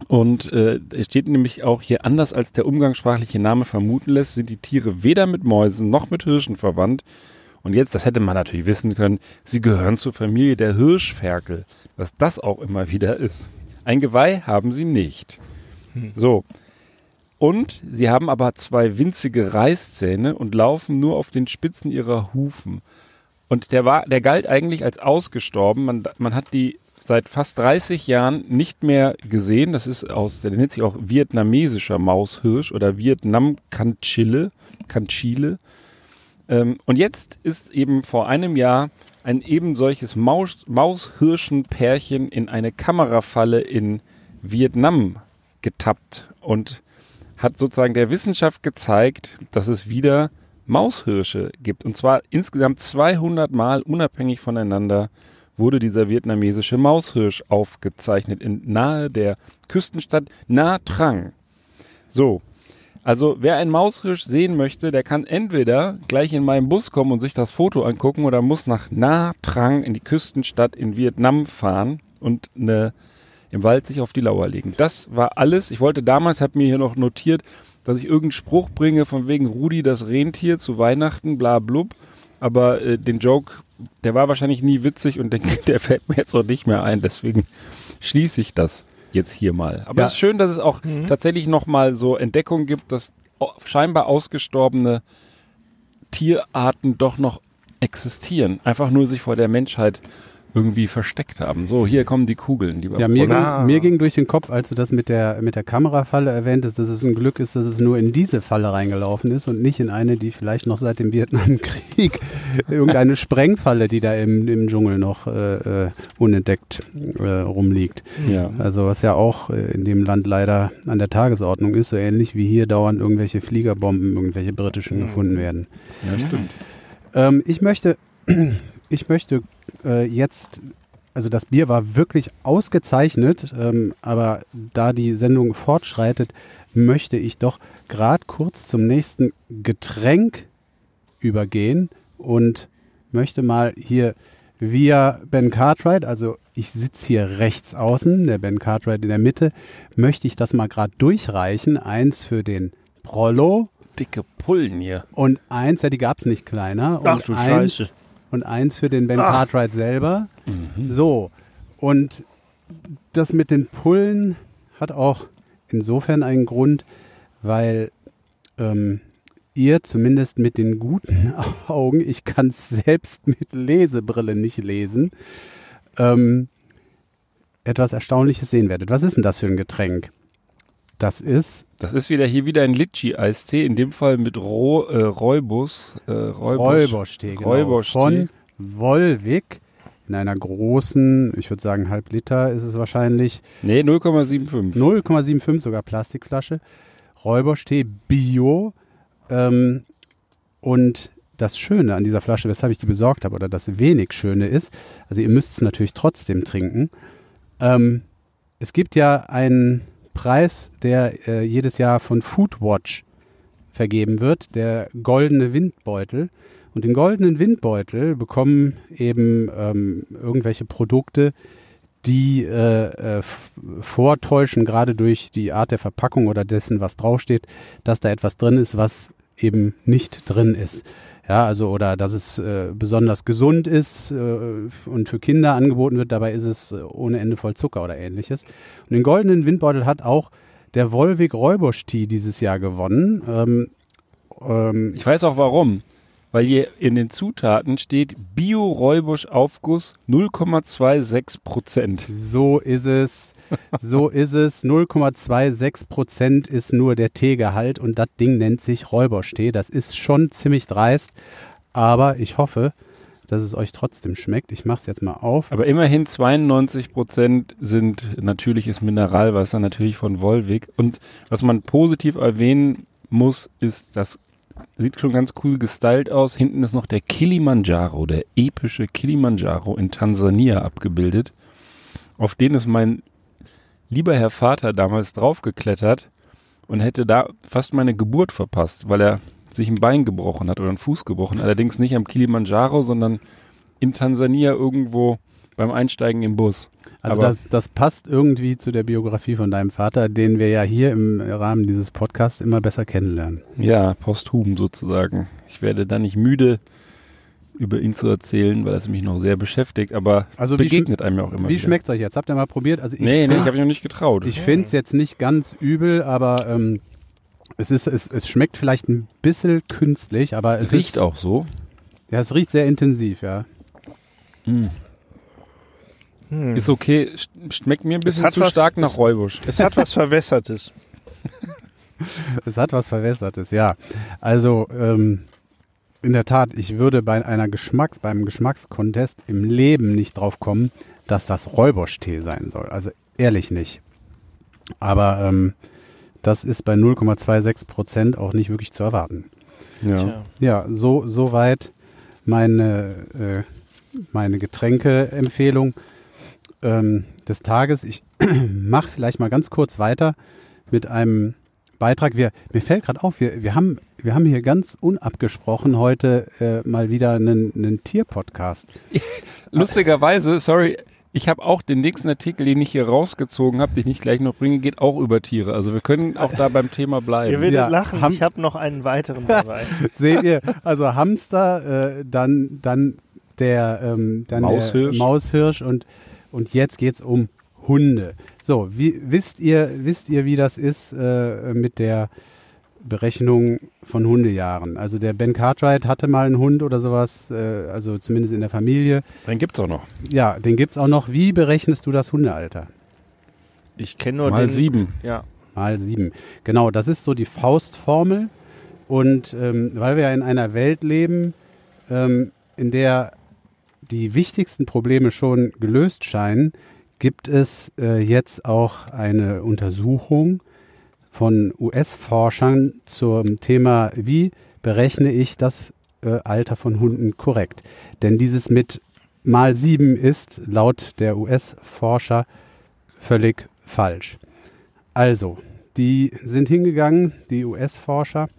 Und äh, es steht nämlich auch hier, anders als der umgangssprachliche Name vermuten lässt, sind die Tiere weder mit Mäusen noch mit Hirschen verwandt. Und jetzt, das hätte man natürlich wissen können, sie gehören zur Familie der Hirschferkel, was das auch immer wieder ist. Ein Geweih haben sie nicht. So. Und sie haben aber zwei winzige Reißzähne und laufen nur auf den Spitzen ihrer Hufen. Und der war, der galt eigentlich als ausgestorben. Man, man hat die seit fast 30 Jahren nicht mehr gesehen. Das ist aus, der nennt sich auch vietnamesischer Maushirsch oder Vietnam Kanchile, Kanchile. Ähm, und jetzt ist eben vor einem Jahr ein eben solches Maus, Maushirschenpärchen in eine Kamerafalle in Vietnam getappt und hat sozusagen der Wissenschaft gezeigt, dass es wieder Maushirsche gibt. Und zwar insgesamt 200 Mal unabhängig voneinander wurde dieser vietnamesische Maushirsch aufgezeichnet in nahe der Küstenstadt Nha Trang. So, also wer einen Maushirsch sehen möchte, der kann entweder gleich in meinen Bus kommen und sich das Foto angucken oder muss nach Nha Trang in die Küstenstadt in Vietnam fahren und eine, im Wald sich auf die Lauer legen. Das war alles. Ich wollte damals, habe mir hier noch notiert, dass ich irgendeinen Spruch bringe von wegen Rudi das Rentier zu Weihnachten, bla blub. Aber äh, den Joke, der war wahrscheinlich nie witzig und den, der fällt mir jetzt auch nicht mehr ein. Deswegen schließe ich das jetzt hier mal. Aber Ja. es ist schön, dass es auch Mhm. tatsächlich nochmal so Entdeckungen gibt, dass scheinbar ausgestorbene Tierarten doch noch existieren. Einfach nur sich vor der Menschheit irgendwie versteckt haben. So, hier kommen die Kugeln, lieber Ja, mir. Ah. ging, mir ging durch den Kopf, als du das mit der, mit der Kamerafalle erwähntest, dass es ein Glück ist, dass es nur in diese Falle reingelaufen ist und nicht in eine, die vielleicht noch seit dem Vietnamkrieg irgendeine Sprengfalle, die da im, im Dschungel noch äh, äh, unentdeckt äh, rumliegt. Ja. Also was ja auch äh, in dem Land leider an der Tagesordnung ist, so ähnlich wie hier dauernd irgendwelche Fliegerbomben, irgendwelche britischen gefunden werden. ja, stimmt. Ähm, ich möchte, ich möchte äh, jetzt, also das Bier war wirklich ausgezeichnet, ähm, aber da die Sendung fortschreitet, möchte ich doch gerade kurz zum nächsten Getränk übergehen und möchte mal hier via Ben Cartwright, also ich sitze hier rechts außen, der Ben Cartwright in der Mitte, möchte ich das mal gerade durchreichen. Eins für den Prollo, Dicke Pullen hier. und eins, ja, die gab es nicht kleiner. Ach du Scheiße. Und eins für den Ben Ah. Cartwright selber. Mhm. So, und das mit den Pullen hat auch insofern einen Grund, weil ähm, ihr zumindest mit den guten Augen, ich kann es selbst mit Lesebrille nicht lesen, ähm, etwas Erstaunliches sehen werdet. Was ist denn das für ein Getränk? Das ist Das ist wieder hier wieder ein Litchi-Eistee, in dem Fall mit Roh, äh, Räubus. Äh. Räuberstee, genau, Räuberstee. von Wolwig in einer großen, ich würde sagen halb Liter ist es wahrscheinlich, Nee, 0,75. 0,75 sogar Plastikflasche, Räuberstee Bio ähm, und das Schöne an dieser Flasche, weshalb ich die besorgt habe, oder das wenig Schöne ist, also ihr müsst es natürlich trotzdem trinken. Ähm, es gibt ja einen Preis, der äh, jedes Jahr von Foodwatch vergeben wird, der goldene Windbeutel. Und den goldenen Windbeutel bekommen eben ähm, irgendwelche Produkte, die äh, äh, vortäuschen, gerade durch die Art der Verpackung oder dessen, was draufsteht, dass da etwas drin ist, was eben nicht drin ist. Ja, also oder dass es äh, besonders gesund ist äh, und für Kinder angeboten wird, dabei ist es äh, ohne Ende voll Zucker oder ähnliches. Und den goldenen Windbeutel hat auch der Wolwig Räuberstee dieses Jahr gewonnen. Ähm, ähm, Ich weiß auch warum. Weil hier in den Zutaten steht Bio-Räubusch-Aufguss 0,26 Prozent. So ist es. So ist es. 0,26 Prozent ist nur der Teegehalt und das Ding nennt sich Räuberstee. Das ist schon ziemlich dreist, aber ich hoffe, dass es euch trotzdem schmeckt. Ich mache es jetzt mal auf. Aber immerhin 92 Prozent sind natürliches Mineralwasser, natürlich von Wolwig. Und was man positiv erwähnen muss, ist, das sieht schon ganz cool gestylt aus. Hinten ist noch der Kilimanjaro, der epische Kilimanjaro in Tansania abgebildet. Auf den ist mein lieber Herr Vater damals draufgeklettert und hätte da fast meine Geburt verpasst, weil er sich ein Bein gebrochen hat oder einen Fuß gebrochen. Allerdings nicht am Kilimanjaro, sondern in Tansania irgendwo beim Einsteigen im Bus. Also Aber- das, das passt irgendwie zu der Biografie von deinem Vater, den wir ja hier im Rahmen dieses Podcasts immer besser kennenlernen. Ja, posthum sozusagen. Ich werde da nicht müde, über ihn zu erzählen, weil es mich noch sehr beschäftigt, aber Also wie begegnet einem ja auch immer Wie schmeckt es euch jetzt? Habt ihr mal probiert? Also ich Nee, nee, ich habe mich noch nicht getraut. Ich finde es jetzt nicht ganz übel, aber ähm, es, ist, es, es schmeckt vielleicht ein bisschen künstlich, aber es es riecht ist, auch so. Ja, es riecht sehr intensiv, ja. Mm. Hm. Ist okay, sch- schmeckt mir ein bisschen zu was- stark nach es- Räubusch. Es hat was Verwässertes. Es hat was Verwässertes, ja. Also, ähm, in der Tat, ich würde bei einer Geschmacks, beim Geschmackskontest im Leben nicht drauf kommen, dass das Räuberstee sein soll. Also ehrlich nicht. Aber ähm, das ist bei 0,26 Prozent auch nicht wirklich zu erwarten. Ja. Tja. Ja, so soweit meine, äh, meine Getränkeempfehlung ähm, des Tages. Ich mache vielleicht mal ganz kurz weiter mit einem Beitrag. Wir, mir fällt gerade auf, wir, wir, haben, wir haben hier ganz unabgesprochen heute äh, mal wieder einen, einen Tierpodcast. Lustigerweise, sorry, ich habe auch den nächsten Artikel, den ich hier rausgezogen habe, den ich nicht gleich noch bringe, geht auch über Tiere. Also wir können auch da beim Thema Ihr bleiben. werdet Ja, lachen, haben- ich habe noch einen weiteren dabei. Seht ihr, also Hamster, äh, dann, dann der, ähm, dann Maushirsch. der Maushirsch und, und jetzt geht's um Hunde. So, wie, wisst ihr, wisst ihr, wie das ist äh, mit der Berechnung von Hundejahren? Also der Ben Cartwright hatte mal einen Hund oder sowas, äh, also zumindest in der Familie. Den gibt's auch noch. Ja, den gibt's auch noch. Wie berechnest du das Hundealter? Ich kenne nur Mal den. sieben. Ja. Mal sieben. Genau, das ist so die Faustformel. Und ähm, weil wir ja in einer Welt leben, ähm, in der die wichtigsten Probleme schon gelöst scheinen, gibt es äh, jetzt auch eine Untersuchung von US-Forschern zum Thema, wie berechne ich das äh, Alter von Hunden korrekt. Denn dieses mit mal sieben ist laut der US-Forscher völlig falsch. Also, die sind hingegangen, die US-Forscher,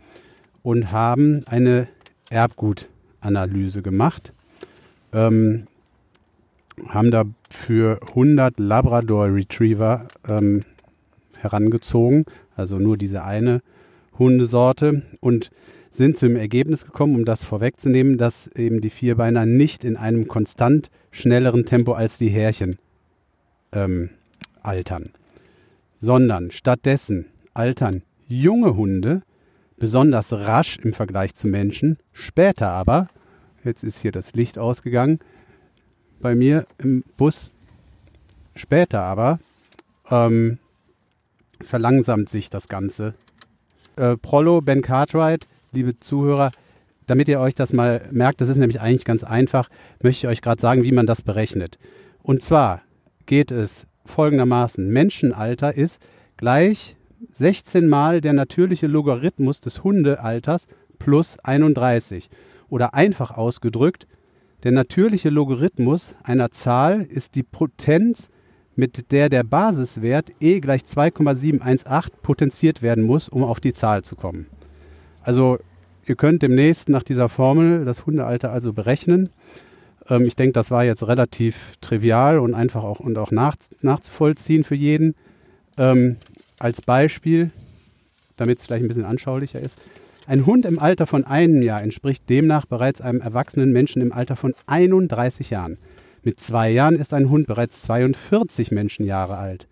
und haben eine Erbgutanalyse gemacht. Ähm, haben dafür 100 Labrador Retriever ähm, herangezogen, also nur diese eine Hundesorte und sind zu dem Ergebnis gekommen, um das vorwegzunehmen, dass eben die Vierbeiner nicht in einem konstant schnelleren Tempo als die Härchen ähm, altern, sondern stattdessen altern junge Hunde besonders rasch im Vergleich zu Menschen, später aber, jetzt ist hier das Licht ausgegangen, bei mir im Bus, später aber ähm, verlangsamt sich das Ganze. Äh, Prollo, Ben Cartwright, liebe Zuhörer, damit ihr euch das mal merkt, das ist nämlich eigentlich ganz einfach, möchte ich euch gerade sagen, wie man das berechnet. Und zwar geht es folgendermaßen. Menschenalter ist gleich 16 mal der natürliche Logarithmus des Hundealters plus 31. Oder einfach ausgedrückt, der natürliche Logarithmus einer Zahl ist die Potenz, mit der der Basiswert e gleich 2,718 potenziert werden muss, um auf die Zahl zu kommen. Also ihr könnt demnächst nach dieser Formel das Hundealter also berechnen. Ähm, ich denke, das war jetzt relativ trivial und einfach auch, und auch nach, nachzuvollziehen für jeden. Ähm, als Beispiel, damit es vielleicht ein bisschen anschaulicher ist. Ein Hund im Alter von einem Jahr entspricht demnach bereits einem erwachsenen Menschen im Alter von 31 Jahren. Mit zwei Jahren ist ein Hund bereits 42 Menschenjahre alt.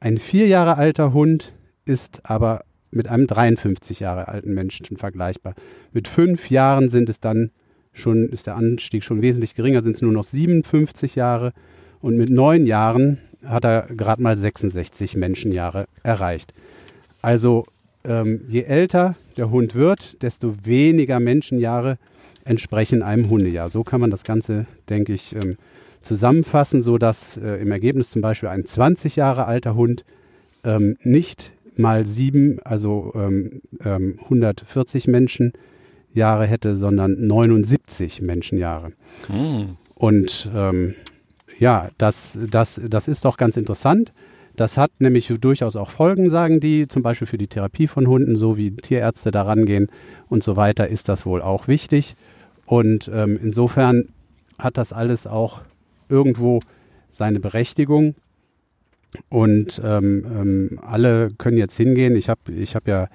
Ein vier Jahre alter Hund ist aber mit einem 53 Jahre alten Menschen vergleichbar. Mit fünf Jahren sind es dann schon, ist der Anstieg schon wesentlich geringer, sind es nur noch 57 Jahre. Und mit neun Jahren hat er gerade mal 66 Menschenjahre erreicht. Also ähm, je älter der Hund wird, desto weniger Menschenjahre entsprechen einem Hundejahr. So kann man das Ganze, denke ich, ähm, zusammenfassen, sodass äh, im Ergebnis zum Beispiel ein 20 Jahre alter Hund ähm, nicht mal sieben, also ähm, 140 ähm, Menschenjahre hätte, sondern 79 Menschenjahre. Hm. Und ja, das, das, das ist doch ganz interessant. Das hat nämlich durchaus auch Folgen, sagen die, zum Beispiel für die Therapie von Hunden, so wie Tierärzte daran gehen und so weiter, ist das wohl auch wichtig. Und ähm, insofern hat das alles auch irgendwo seine Berechtigung. Und ähm, ähm, alle können jetzt hingehen. Ich habe ich hab ja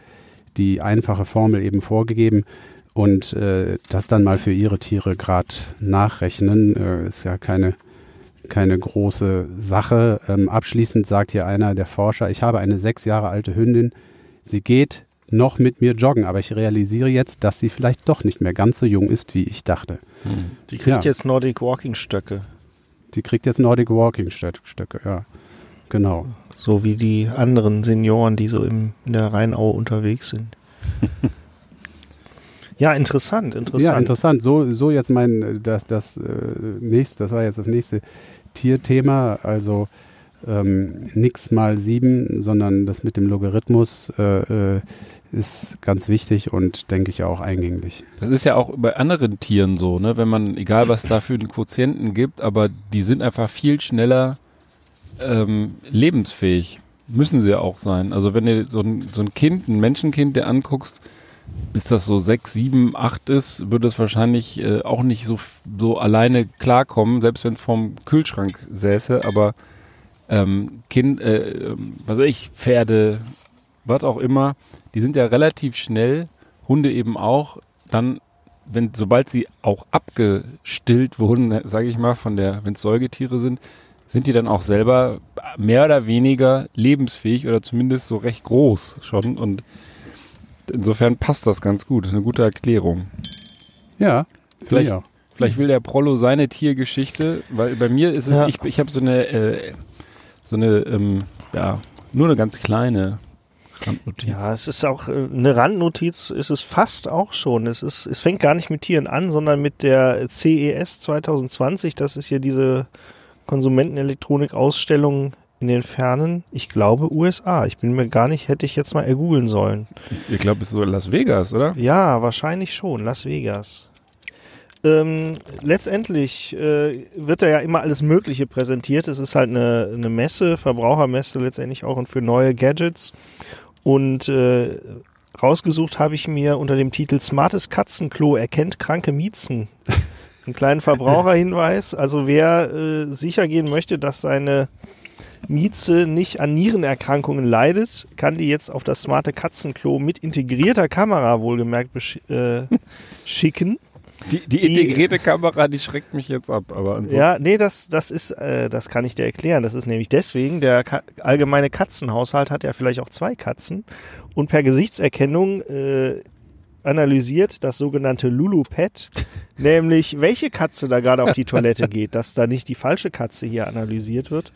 die einfache Formel eben vorgegeben und äh, das dann mal für ihre Tiere gerade nachrechnen. Äh, ist ja keine keine große Sache. Ähm, abschließend sagt hier einer der Forscher, ich habe eine sechs Jahre alte Hündin. Sie geht noch mit mir joggen, aber ich realisiere jetzt, dass sie vielleicht doch nicht mehr ganz so jung ist, wie ich dachte. Hm. Die kriegt ja. jetzt Nordic Walking Stöcke. Die kriegt jetzt Nordic Walking Stöcke, ja. Genau. So wie die anderen Senioren, die so im, in der Rheinau unterwegs sind. ja, interessant, interessant. Ja, interessant. So, so jetzt mein, das, das äh, nächste, das war jetzt das nächste Tierthema, also ähm, nix mal sieben, sondern das mit dem Logarithmus äh, äh, ist ganz wichtig und denke ich auch eingänglich. Das ist ja auch bei anderen Tieren so, ne? wenn man, egal was da für einen Quotienten gibt, aber die sind einfach viel schneller ähm, lebensfähig. Müssen sie ja auch sein. Also wenn du so ein, so ein Kind, ein Menschenkind dir anguckst, bis das so sechs, sieben, acht ist, würde es wahrscheinlich äh, auch nicht so, so alleine klarkommen, selbst wenn es vorm Kühlschrank säße, aber ähm, Kind, äh, ähm, was weiß ich, Pferde, was auch immer, die sind ja relativ schnell, Hunde eben auch, dann, wenn, sobald sie auch abgestillt wurden, sage ich mal, von der, wenn es Säugetiere sind, sind die dann auch selber mehr oder weniger lebensfähig oder zumindest so recht groß schon. Und insofern passt das ganz gut. Eine gute Erklärung. Ja, Vielleicht, auch. vielleicht will der Prollo seine Tiergeschichte, weil bei mir ist es, Ja. ich, ich habe so eine, äh, so eine, ähm, ja, nur eine ganz kleine Randnotiz. Ja, es ist auch äh, eine Randnotiz, ist es fast auch schon. Es ist, es fängt gar nicht mit Tieren an, sondern mit der CES 2020. Das ist hier diese Konsumentenelektronik-Ausstellung in den fernen, ich glaube USA. Ich bin mir gar nicht, hätte ich jetzt mal ergoogeln sollen. Ich glaube, es ist so Las Vegas, oder? Ja, wahrscheinlich schon. Las Vegas. Ähm, letztendlich äh, wird da ja immer alles Mögliche präsentiert. Es ist halt eine, eine Messe, Verbrauchermesse letztendlich auch und für neue Gadgets. Und äh, rausgesucht habe ich mir unter dem Titel Smartes Katzenklo erkennt kranke Miezen. Einen kleinen Verbraucherhinweis. Also wer äh, sicher gehen möchte, dass seine Mieze nicht an Nierenerkrankungen leidet, kann die jetzt auf das smarte Katzenklo mit integrierter Kamera wohlgemerkt äh, schicken. Die, die integrierte Kamera, die schreckt mich jetzt ab, aber. Ja, nee, das, das ist, äh, das kann ich dir erklären. Das ist nämlich deswegen, der Ka allgemeine Katzenhaushalt hat ja vielleicht auch zwei Katzen und per Gesichtserkennung äh, analysiert das sogenannte Lulu-Pad, nämlich welche Katze da gerade auf die Toilette geht, dass da nicht die falsche Katze hier analysiert wird.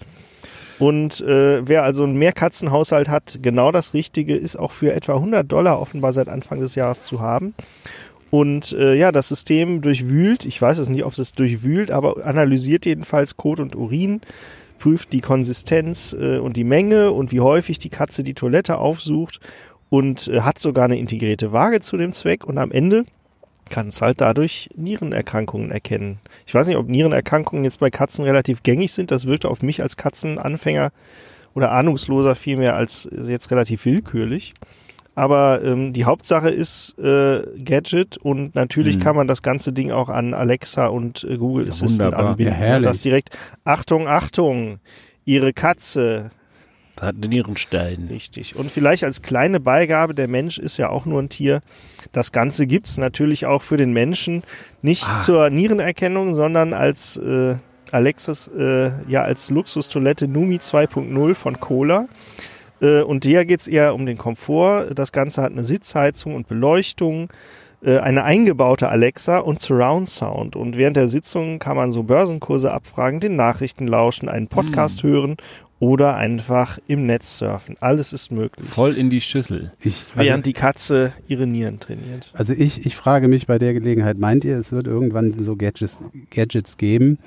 Und äh, wer also einen Mehrkatzenhaushalt hat, genau das Richtige ist auch für etwa 100 Dollar offenbar seit Anfang des Jahres zu haben. Und äh, ja, das System durchwühlt, ich weiß es nicht, ob es durchwühlt, aber analysiert jedenfalls Kot und Urin, prüft die Konsistenz äh, und die Menge und wie häufig die Katze die Toilette aufsucht und äh, hat sogar eine integrierte Waage zu dem Zweck und am Ende kann es halt dadurch Nierenerkrankungen erkennen. Ich weiß nicht, ob Nierenerkrankungen jetzt bei Katzen relativ gängig sind. Das wirkte auf mich als Katzenanfänger oder Ahnungsloser vielmehr als jetzt relativ willkürlich. Aber ähm, die Hauptsache ist äh, Gadget und natürlich Mhm. kann man das ganze Ding auch an Alexa und äh, Google Ja, Assistant wunderbar. anbinden. Ja, herrlich. das direkt, Achtung, Achtung, Ihre Katze Hat einen Nierenstein. Richtig. Und vielleicht als kleine Beigabe, der Mensch ist ja auch nur ein Tier. Das Ganze gibt's natürlich auch für den Menschen, nicht Ah. zur Nierenerkennung, sondern als äh, Alexis, äh, ja, als Luxustoilette Numi 2.0 von Cola. Äh, und hier geht's eher um den Komfort. Das Ganze hat eine Sitzheizung und Beleuchtung, äh, eine eingebaute Alexa und Surround Sound. Und während der Sitzung kann man so Börsenkurse abfragen, den Nachrichten lauschen, einen Podcast hören oder einfach im Netz surfen. Alles ist möglich. Voll in die Schüssel. Ich, also, Während die Katze ihre Nieren trainiert. also ich, ich frage mich bei der Gelegenheit, meint ihr, es wird irgendwann so Gadgets, Gadgets geben,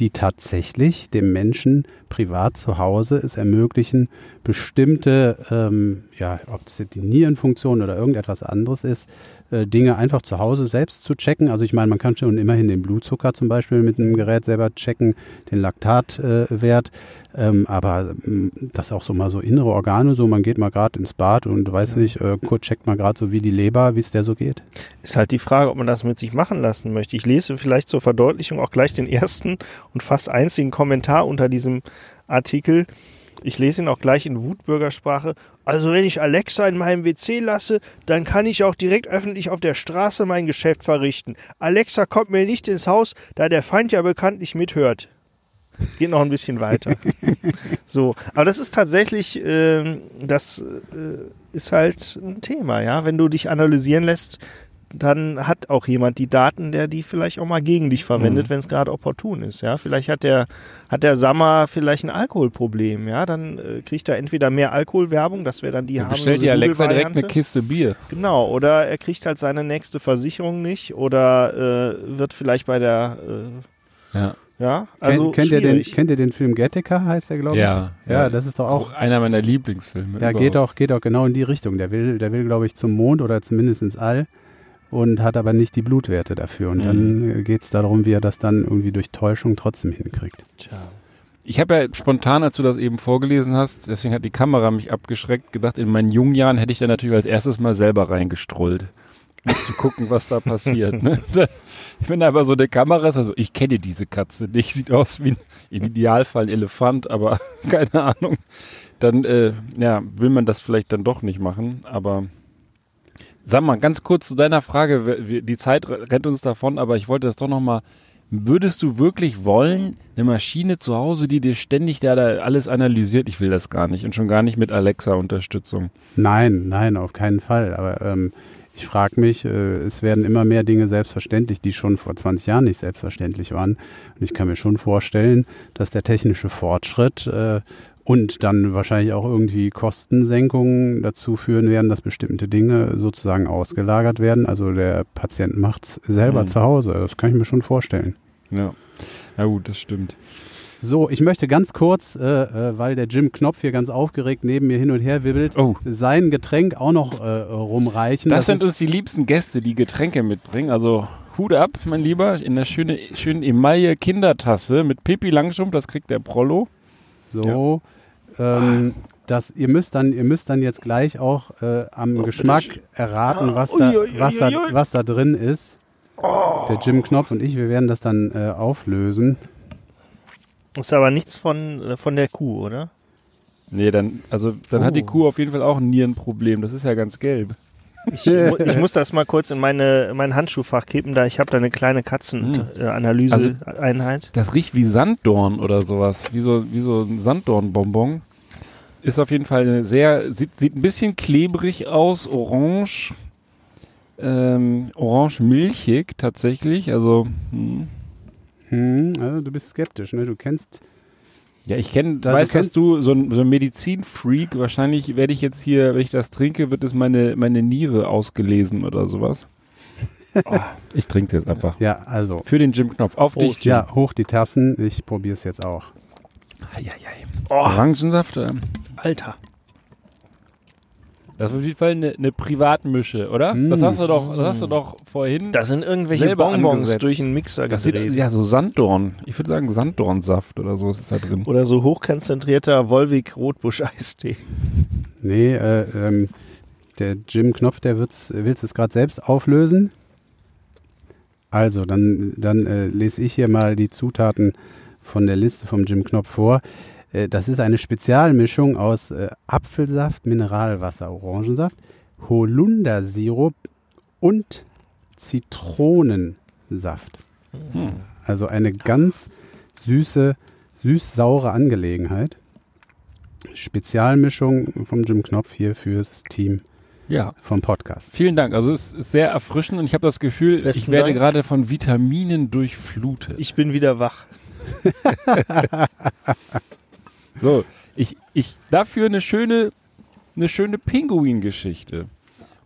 die tatsächlich dem Menschen privat zu Hause es ermöglichen, bestimmte, ähm, ja, ob es die Nierenfunktion oder irgendetwas anderes ist, äh, Dinge einfach zu Hause selbst zu checken. Also ich meine, man kann schon immerhin den Blutzucker zum Beispiel mit einem Gerät selber checken, den Laktatwert, äh, ähm, aber ähm, das auch so mal so innere Organe, so man geht mal gerade ins Bad und weiß nicht, äh, kurz checkt mal gerade so wie die Leber, wie es der so geht. Ist halt die Frage, ob man das mit sich machen lassen möchte. Ich lese vielleicht zur Verdeutlichung auch gleich den ersten und fast einzigen Kommentar unter diesem Artikel. Ich lese ihn auch gleich in Wutbürgersprache. Also wenn ich Alexa in meinem WC lasse, dann kann ich auch direkt öffentlich auf der Straße mein Geschäft verrichten. Alexa kommt mir nicht ins Haus, da der Feind ja bekanntlich mithört. Es geht noch ein bisschen weiter. so, aber das ist tatsächlich, ähm, das äh, ist halt ein Thema, ja. Wenn du dich analysieren lässt, dann hat auch jemand die Daten, der die vielleicht auch mal gegen dich verwendet, wenn es gerade opportun ist, ja. Vielleicht hat der, hat der Sammer vielleicht ein Alkoholproblem, ja. Dann äh, kriegt er entweder mehr Alkoholwerbung, das wäre dann die Dann harmlose bestellt die Alexa direkt eine. Kiste Bier. Genau, oder er kriegt halt seine nächste Versicherung nicht oder äh, wird vielleicht bei der, äh, Ja. ja, also kennt, kennt, ihr den, kennt ihr den Film Gattaca, heißt der, glaube ich? Ja, ja. ja. das ist doch auch, Auch einer meiner Lieblingsfilme. ja, überhaupt. geht auch, geht auch genau in die Richtung. Der will, der will, glaube ich, zum Mond oder zumindest ins All und hat aber nicht die Blutwerte dafür. Und dann geht es darum, wie er das dann irgendwie durch Täuschung trotzdem hinkriegt. Tja. Ich habe ja spontan, als du das eben vorgelesen hast, deswegen hat die Kamera mich abgeschreckt, gedacht, in meinen jungen Jahren hätte ich da natürlich als erstes mal selber reingestrollt. Um zu gucken, was da passiert. Ne? Wenn da aber so eine Kamera ist, also ich kenne diese Katze nicht, sieht aus wie ein, im Idealfall ein Elefant, aber keine Ahnung. Dann äh, ja, will man das vielleicht dann doch nicht machen, aber sag mal, ganz kurz zu deiner Frage, die Zeit rennt uns davon, aber ich wollte das doch nochmal würdest du wirklich wollen, eine Maschine zu Hause, die dir ständig da alles analysiert? Ich will das gar nicht und schon gar nicht mit Alexa-Unterstützung. Nein, nein, auf keinen Fall. Aber ähm, ich frage mich, äh, es werden immer mehr Dinge selbstverständlich, die schon vor 20 Jahren nicht selbstverständlich waren. Und ich kann mir schon vorstellen, dass der technische Fortschritt äh, und dann wahrscheinlich auch irgendwie Kostensenkungen dazu führen werden, dass bestimmte Dinge sozusagen ausgelagert werden. Also der Patient macht es selber Mhm. zu Hause. Das kann ich mir schon vorstellen. Ja. Ja gut, das stimmt. So, ich möchte ganz kurz, äh, äh, weil der Jim Knopf hier ganz aufgeregt neben mir hin und her wibbelt, Oh. sein Getränk auch noch äh, rumreichen. Das, sind ist- uns die liebsten Gäste, die Getränke mitbringen. Also Hut ab, mein Lieber, in der schöne, schönen Emaille Kindertasse mit Pipi Langstrumpf, das kriegt der Prollo. So, ähm, das, ihr, müsst dann, ihr müsst dann jetzt gleich auch äh, am Geschmack erraten, was da, Ui, ui, was, da, was da drin ist. Der Jim Knopf und ich, wir werden das dann äh, auflösen. Ist aber nichts von, äh, von der Kuh, oder? Nee, dann, also, dann hat die Oh. Kuh auf jeden Fall auch ein Nierenproblem. Das ist ja ganz gelb. Ich, ich muss das mal kurz in meine, in mein Handschuhfach kippen, da ich habe da eine kleine. Katzenanalyse-Einheit. Das riecht wie Sanddorn oder sowas. Wie so, wie so ein Sanddornbonbon. Ist auf jeden Fall sehr, sieht, sieht ein bisschen klebrig aus, orange. Ähm, orange milchig tatsächlich. Also, hm. Hm, also du bist skeptisch, ne? Du kennst. Ja, ich kenne, Da- du weiß, dass du so ein, so ein Medizinfreak, wahrscheinlich werde ich jetzt hier, wenn ich das trinke, wird es meine, meine Niere ausgelesen oder sowas. Oh, ich trinke jetzt einfach. Ja, also. Für den Jim-Knopf. Auf dich, Jim. Ja, hoch die Tassen. Ich probiere es jetzt auch. Eieiei. Oh, Orangensaft. Alter. Das ist auf jeden Fall eine, eine Privatmische, oder? Mm. Das hast du doch, das hast du doch vorhin. Da sind irgendwelche Bonbons angesetzt. durch einen Mixer das sieht, gedreht. ja, so Sanddorn. Ich würde sagen Sanddornsaft oder so ist es da drin. Oder so hochkonzentrierter Wolwig Rotbusch-Eistee. Nee, äh, ähm, der Jim Knopf, der wird's, will's es gerade selbst auflösen. Also, dann, dann äh, lese ich hier mal die Zutaten von der Liste vom Jim Knopf vor. Äh, das ist eine Spezialmischung aus äh, Apfelsaft, Mineralwasser, Orangensaft, Holundersirup und Zitronensaft. Hm. Also eine ganz süße, süß-saure Angelegenheit. Spezialmischung vom Jim Knopf hier fürs Team Ja. vom Podcast. Vielen Dank. Also es ist sehr erfrischend und ich habe das Gefühl, ich Besten werde Dank. gerade von Vitaminen durchflutet. Ich bin wieder wach. so, ich, ich dafür eine schöne, eine schöne Pinguin-Geschichte.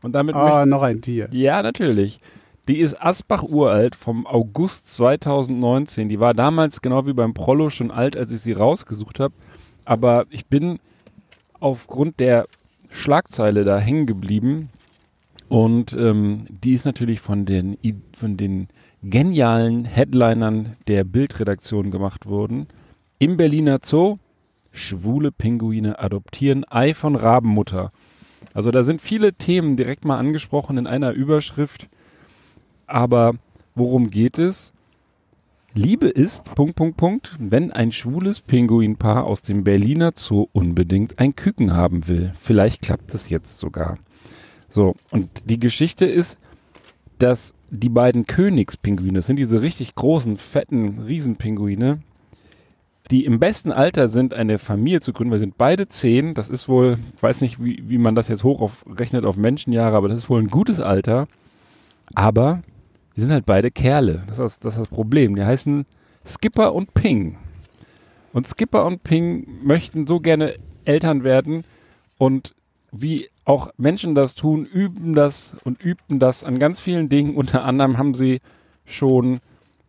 Und damit Ah, noch ein Tier. Ja, natürlich. Die ist Asbach uralt vom August 2019. Die war damals genau wie beim Prollo schon alt, als ich sie rausgesucht habe. Aber ich bin aufgrund der Schlagzeile da hängen geblieben. Und ähm, die ist natürlich von den, von den genialen Headlinern der Bildredaktion gemacht worden. Im Berliner Zoo schwule Pinguine adoptieren Ei von Rabenmutter. Also da sind viele Themen direkt mal angesprochen in einer Überschrift. Aber worum geht es? Liebe ist, Punkt, Punkt, Punkt, wenn ein schwules Pinguinpaar aus dem Berliner Zoo unbedingt ein Küken haben will. Vielleicht klappt es jetzt sogar. So, und die Geschichte ist, dass die beiden Königspinguine, das sind diese richtig großen, fetten Riesenpinguine, die im besten Alter sind, eine Familie zu gründen, sie sind beide zehn. Das ist wohl, ich weiß nicht, wie, wie man das jetzt hochrechnet auf Menschenjahre, aber das ist wohl ein gutes Alter. Aber die sind halt beide Kerle. Das ist das, ist das Problem. Die heißen Skipper und Ping. Und Skipper und Ping möchten so gerne Eltern werden und wie auch Menschen das tun, üben das und übten das an ganz vielen Dingen. Unter anderem haben sie schon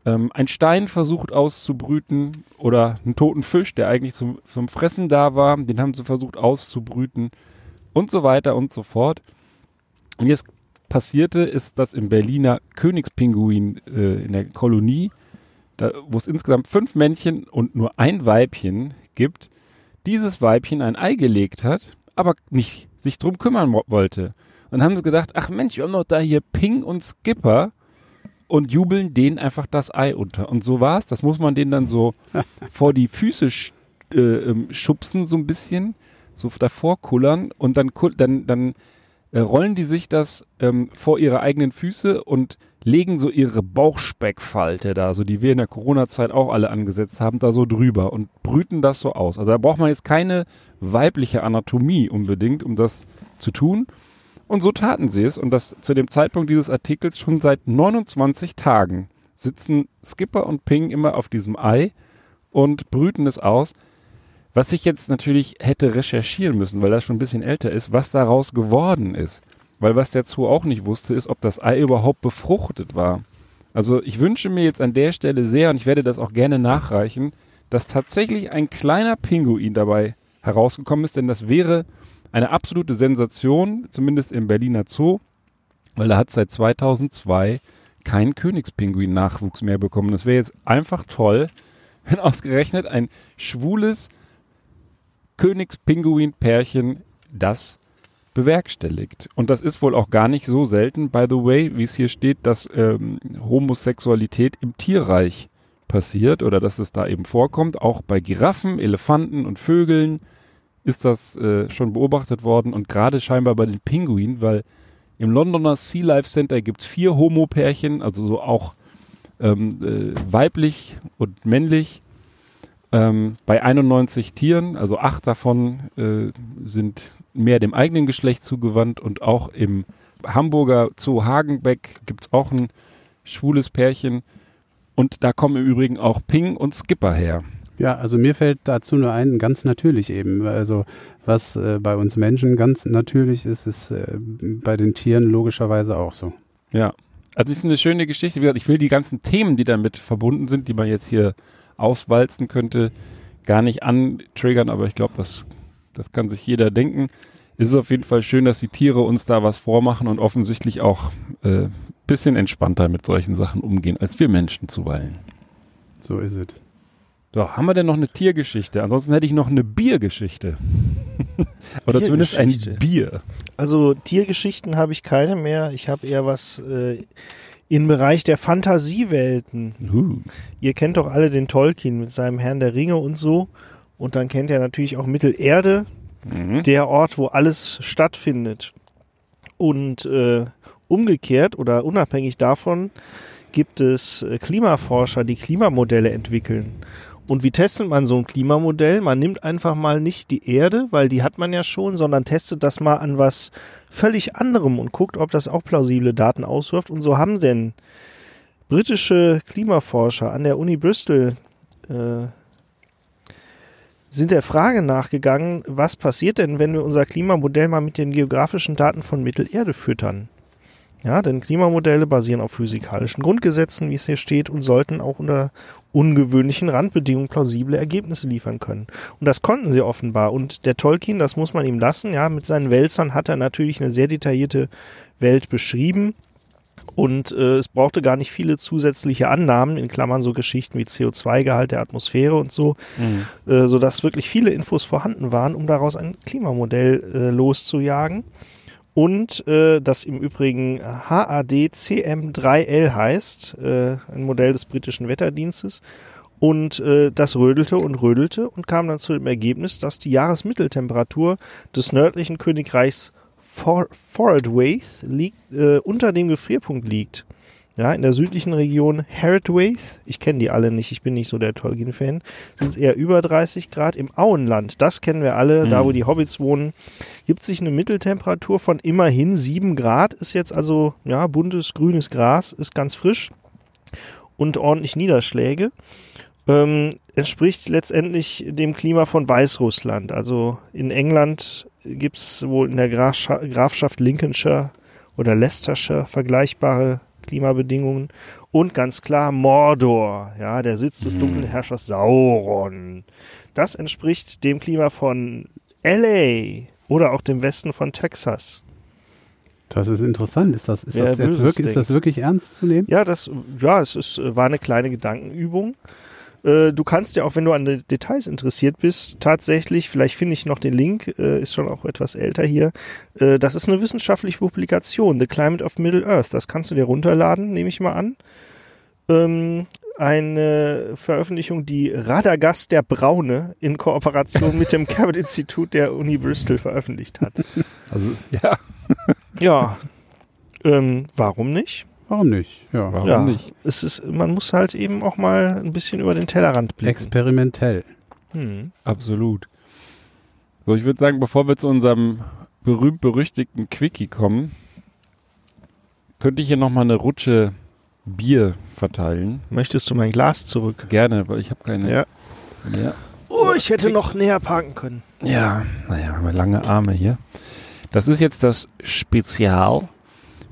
ähm, einen Stein versucht auszubrüten oder einen toten Fisch, der eigentlich zum, zum Fressen da war, den haben sie versucht auszubrüten und so weiter und so fort. Und jetzt passierte, ist, dass im Berliner Königspinguin äh, in der Kolonie, wo es insgesamt fünf Männchen und nur ein Weibchen gibt, dieses Weibchen ein Ei gelegt hat, aber nicht sich drum kümmern wollte. Und haben sie gedacht, ach Mensch, wir haben doch da hier Ping und Skipper und jubeln denen einfach das Ei unter. Und so war's. Das muss man denen dann so vor die Füße sch äh, ähm, schubsen, so ein bisschen, so davor kullern und dann, dann, dann äh, rollen die sich das ähm, vor ihre eigenen Füße und legen so ihre Bauchspeckfalte da, so die wir in der Corona-Zeit auch alle angesetzt haben, da so drüber und brüten das so aus. Also da braucht man jetzt keine weibliche Anatomie unbedingt, um das zu tun. Und so taten sie es und das zu dem Zeitpunkt dieses Artikels schon seit 29 Tagen sitzen Skipper und Ping immer auf diesem Ei und brüten es aus. Was ich jetzt natürlich hätte recherchieren müssen, weil das schon ein bisschen älter ist, was daraus geworden ist. Weil was der Zoo auch nicht wusste, ist, ob das Ei überhaupt befruchtet war. Also ich wünsche mir jetzt an der Stelle sehr, und ich werde das auch gerne nachreichen, dass tatsächlich ein kleiner Pinguin dabei herausgekommen ist, denn das wäre eine absolute Sensation, zumindest im Berliner Zoo, weil er hat seit 2002 keinen Königspinguin-Nachwuchs mehr bekommen. Das wäre jetzt einfach toll, wenn ausgerechnet ein schwules Königspinguin-Pärchen das bewerkstelligt. Und das ist wohl auch gar nicht so selten, by the way, wie es hier steht, dass ähm, Homosexualität im Tierreich passiert oder dass es da eben vorkommt. Auch bei Giraffen, Elefanten und Vögeln ist das äh, schon beobachtet worden und gerade scheinbar bei den Pinguinen, weil im Londoner Sea Life Center gibt es vier Homo-Pärchen, also so auch ähm, äh, weiblich und männlich. Ähm, bei 91 Tieren, also acht davon äh, sind mehr dem eigenen Geschlecht zugewandt und auch im Hamburger Zoo Hagenbeck gibt es auch ein schwules Pärchen. Und da kommen im Übrigen auch Ping und Skipper her. Ja, also mir fällt dazu nur ein, ganz natürlich eben. Also was äh, bei uns Menschen ganz natürlich ist, ist äh, bei den Tieren logischerweise auch so. Ja, also es ist eine schöne Geschichte. Wie gesagt, ich will die ganzen Themen, die damit verbunden sind, die man jetzt hier auswalzen könnte, gar nicht antriggern, aber ich glaube, das, das kann sich jeder denken. Es ist auf jeden Fall schön, dass die Tiere uns da was vormachen und offensichtlich auch äh, bisschen entspannter mit solchen Sachen umgehen, als wir Menschen zuweilen. So ist es. So, haben wir denn noch eine Tiergeschichte? Ansonsten hätte ich noch eine Biergeschichte. Oder zumindest ein Bier. Also Tiergeschichten habe ich keine mehr. Ich habe eher was äh, im Bereich der Fantasiewelten. Uh. Ihr kennt doch alle den Tolkien mit seinem Herrn der Ringe und so. Und dann kennt ihr natürlich auch Mittelerde, Mhm. der Ort, wo alles stattfindet. Und äh, umgekehrt oder unabhängig davon gibt es äh, Klimaforscher, die Klimamodelle entwickeln. Und wie testet man so ein Klimamodell? Man nimmt einfach mal nicht die Erde, weil die hat man ja schon, sondern testet das mal an was völlig anderem und guckt, ob das auch plausible Daten auswirft. Und so haben denn britische Klimaforscher an der Uni Bristol äh, sind der Frage nachgegangen, was passiert denn, wenn wir unser Klimamodell mal mit den geografischen Daten von Mittelerde füttern? Ja, denn Klimamodelle basieren auf physikalischen Grundgesetzen, wie es hier steht, und sollten auch unter ungewöhnlichen Randbedingungen plausible Ergebnisse liefern können. Und das konnten sie offenbar. Und der Tolkien, das muss man ihm lassen, ja, mit seinen Wälzern hat er natürlich eine sehr detaillierte Welt beschrieben. Und äh, es brauchte gar nicht viele zusätzliche Annahmen, in Klammern so Geschichten wie CO2-Gehalt der Atmosphäre und so, Mhm. äh, sodass wirklich viele Infos vorhanden waren, um daraus ein Klimamodell äh, loszujagen. Und äh, das im Übrigen HAD-CM3L heißt, äh, ein Modell des britischen Wetterdienstes. Und äh, das rödelte und rödelte und kam dann zu dem Ergebnis, dass die Jahresmitteltemperatur des nördlichen Königreichs For Forodwaith liegt, äh, unter dem Gefrierpunkt liegt. Ja, in der südlichen Region Herodwaith, ich kenne die alle nicht, ich bin nicht so der Tolkien-Fan, sind es eher über 30 Grad. Im Auenland, das kennen wir alle, da wo die Hobbits wohnen, gibt sich eine Mitteltemperatur von immerhin 7 Grad, ist jetzt also, ja, buntes, grünes Gras, ist ganz frisch und ordentlich Niederschläge. Ähm, entspricht letztendlich dem Klima von Weißrussland. Also in England gibt's wohl in der Grafscha Grafschaft Lincolnshire oder Leicestershire vergleichbare Klimabedingungen. Und ganz klar Mordor, ja, der Sitz des dunklen Herrschers Sauron. Das entspricht dem Klima von LA oder auch dem Westen von Texas. Das ist interessant. Ist das, ist Wer das, jetzt wirklich, ist das wirklich ernst zu nehmen? Ja, das, ja, es ist, war eine kleine Gedankenübung. Äh, Du kannst ja auch, wenn du an den Details interessiert bist, tatsächlich, vielleicht finde ich noch den Link, äh, ist schon auch etwas älter hier. äh, Das ist eine wissenschaftliche Publikation, The Climate of Middle Earth. Das kannst du dir runterladen, nehme ich mal an. Ähm, Eine Veröffentlichung, die Radagast der Braune in Kooperation mit dem Cabot-Institut der Uni Bristol veröffentlicht hat. Also, ja. Ja, ähm, warum nicht? Warum nicht? Ja. Warum ja, nicht? Es ist, man muss halt eben auch mal ein bisschen über den Tellerrand blicken. Experimentell. Hm. Absolut. So, ich würde sagen, bevor wir zu unserem berühmt-berüchtigten Quickie kommen, könnte ich hier nochmal eine Rutsche Bier verteilen. Möchtest du mein Glas zurück? Gerne, weil ich habe keine. Ja. Ja. Oh, ich hätte noch näher parken können. Ja, naja, haben wir lange Arme hier. Das ist jetzt das Spezial.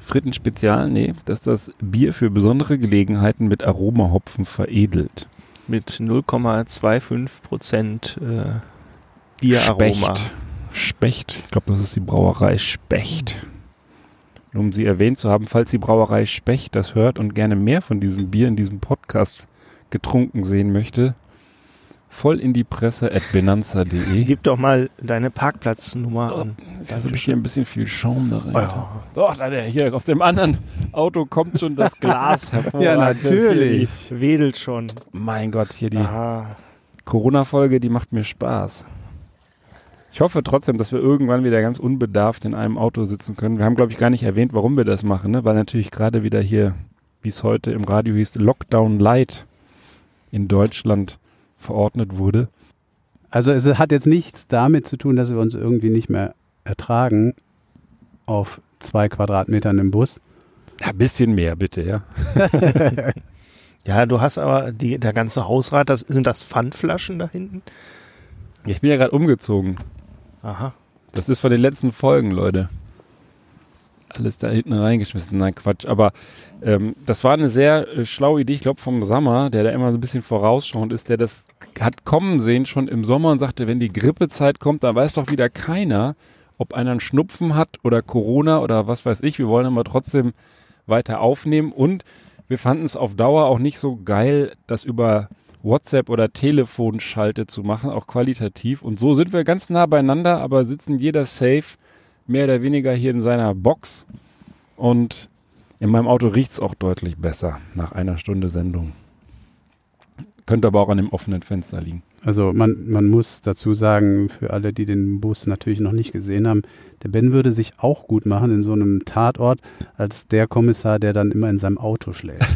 Frittenspezial, nee, das ist das Bier für besondere Gelegenheiten mit Aromahopfen veredelt. Mit 0,25 Prozent äh, Bieraroma. Specht. Specht. Ich glaube, das ist die Brauerei Specht. Nur Um sie erwähnt zu haben, falls die Brauerei Specht das hört und gerne mehr von diesem Bier in diesem Podcast getrunken sehen möchte, voll in die Presse at benanza.de. Gib doch mal deine Parkplatznummer an. Ist ja wirklich hier ein bisschen viel Schaum da rein. Ja. Doch, da der hier aus dem anderen Auto kommt schon das Glas hervor. Ja, natürlich. Wedelt schon. Mein Gott, hier die. Corona-Folge, die macht mir Spaß. Ich hoffe trotzdem, dass wir irgendwann wieder ganz unbedarft in einem Auto sitzen können. Wir haben, glaube ich, gar nicht erwähnt, warum wir das machen, ne? weil natürlich gerade wieder hier, wie es heute im Radio hieß, Lockdown Light in Deutschland verordnet wurde. Also es hat jetzt nichts damit zu tun, dass wir uns irgendwie nicht mehr ertragen auf zwei Quadratmetern im Bus. Ja, ein bisschen mehr, bitte, ja. Ja, du hast aber die, der ganze Hausrat, das, sind das Pfandflaschen da hinten? Ich bin ja gerade umgezogen. Aha. Das ist von den letzten Folgen, Leute. Alles da hinten reingeschmissen. Nein, Quatsch. Aber ähm, das war eine sehr äh, schlaue Idee, ich glaube, vom Sammer, der da immer so ein bisschen vorausschauend ist, der das hat kommen sehen schon im Sommer und sagte, wenn die Grippezeit kommt, dann weiß doch wieder keiner, ob einer einen Schnupfen hat oder Corona oder was weiß ich. Wir wollen aber trotzdem weiter aufnehmen und wir fanden es auf Dauer auch nicht so geil, das über WhatsApp oder Telefonschalte zu machen, auch qualitativ. Und so sind wir ganz nah beieinander, aber sitzen jeder safe, mehr oder weniger hier in seiner Box. Und in meinem Auto riecht es auch deutlich besser nach einer Stunde Sendung. Könnte aber auch an dem offenen Fenster liegen. Also man, man muss dazu sagen, für alle, die den Bus natürlich noch nicht gesehen haben, der Ben würde sich auch gut machen in so einem Tatort als der Kommissar, der dann immer in seinem Auto schläft.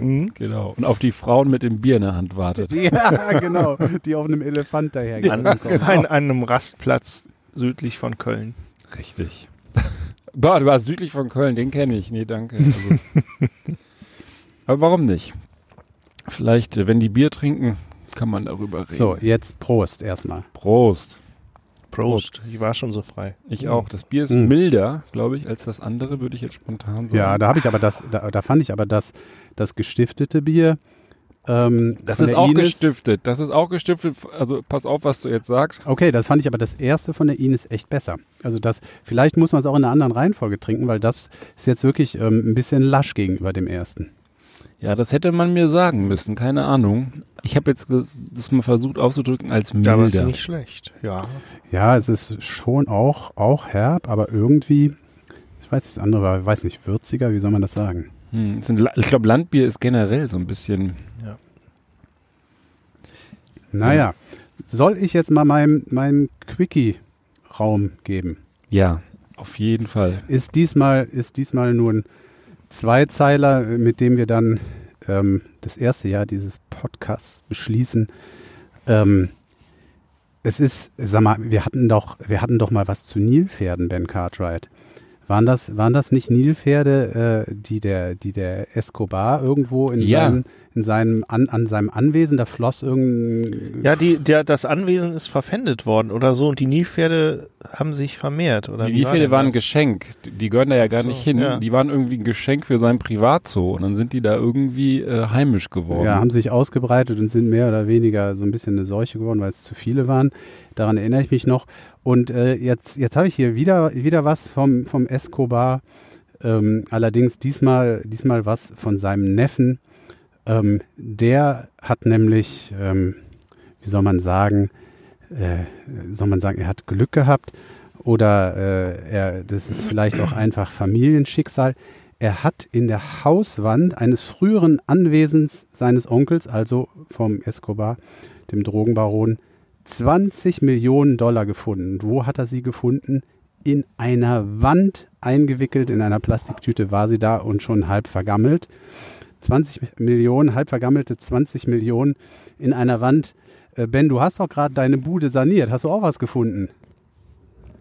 Mhm. Genau. Und auf die Frauen mit dem Bier in der Hand wartet. ja, genau. Die auf einem Elefant daher An, an, an einem Rastplatz südlich von Köln. Richtig. Boah, du warst südlich von Köln, den kenne ich. Nee, danke. Also. aber warum nicht? Vielleicht, äh, wenn die Bier trinken, kann man darüber reden. So, jetzt Prost erstmal. Prost. Prost. Ich war schon so frei. Ich auch. Das Bier ist Mhm. milder, glaube ich, als das andere, würde ich jetzt spontan sagen. Ja, da habe ich aber das, da, da fand ich aber das, das gestiftete Bier. Ähm, das ist auch Ines- gestiftet. Das ist auch gestiftet. Also pass auf, was du jetzt sagst. Okay, das fand ich aber das erste von der Ines echt besser. Also das, vielleicht muss man es auch in einer anderen Reihenfolge trinken, weil das ist jetzt wirklich ähm, ein bisschen lasch gegenüber dem ersten. Ja, das hätte man mir sagen müssen. Keine Ahnung. Ich habe jetzt das mal versucht auszudrücken als milder. Aber ist nicht schlecht. Ja. Ja, es ist schon auch, auch herb, aber irgendwie, ich weiß nicht, das andere war, weiß nicht, würziger, wie soll man das sagen? Hm, ich glaube, Landbier ist generell so ein bisschen. Naja, soll ich jetzt mal meinem, meinem Quickie Raum geben? Ja, auf jeden Fall. Ist diesmal, ist diesmal nur ein Zweizeiler, mit dem wir dann ähm, das erste Jahr dieses Podcasts beschließen. Ähm, es ist, sag mal, wir hatten doch, wir hatten doch mal was zu Nilpferden, Ben Cartwright. Waren das, waren das nicht Nilpferde, äh, die der, die der Escobar irgendwo in Ja. seinem, in seinem an, an seinem Anwesen, da floss irgendein Ja, die, der, das Anwesen ist verpfändet worden oder so und die Nilpferde haben sich vermehrt. Oder Die war Nilpferde denn waren ein? Geschenk. Die- Die gehören da ja gar so, nicht hin. ja. Die waren irgendwie ein Geschenk für sein Privatzoo. Und dann sind die da irgendwie äh, heimisch geworden. Ja, haben sich ausgebreitet und sind mehr oder weniger so ein bisschen eine Seuche geworden, weil es zu viele waren. Daran erinnere ich mich noch. Und äh, jetzt, jetzt habe ich hier wieder, wieder was vom, vom Escobar. Ähm, allerdings diesmal, diesmal was von seinem Neffen. Ähm, der hat nämlich, ähm, wie soll man sagen, äh, soll man sagen, er hat Glück gehabt oder äh, er, das ist vielleicht auch einfach Familienschicksal. Er hat in der Hauswand eines früheren Anwesens seines Onkels, also vom Escobar, dem Drogenbaron, 20 Millionen Dollar gefunden. Und wo hat er sie gefunden? in einer Wand eingewickelt, in einer Plastiktüte war sie da und schon halb vergammelt. 20 Millionen, halb vergammelte 20 Millionen in einer Wand. Äh, ben, du hast doch gerade deine Bude saniert. Hast du auch was gefunden?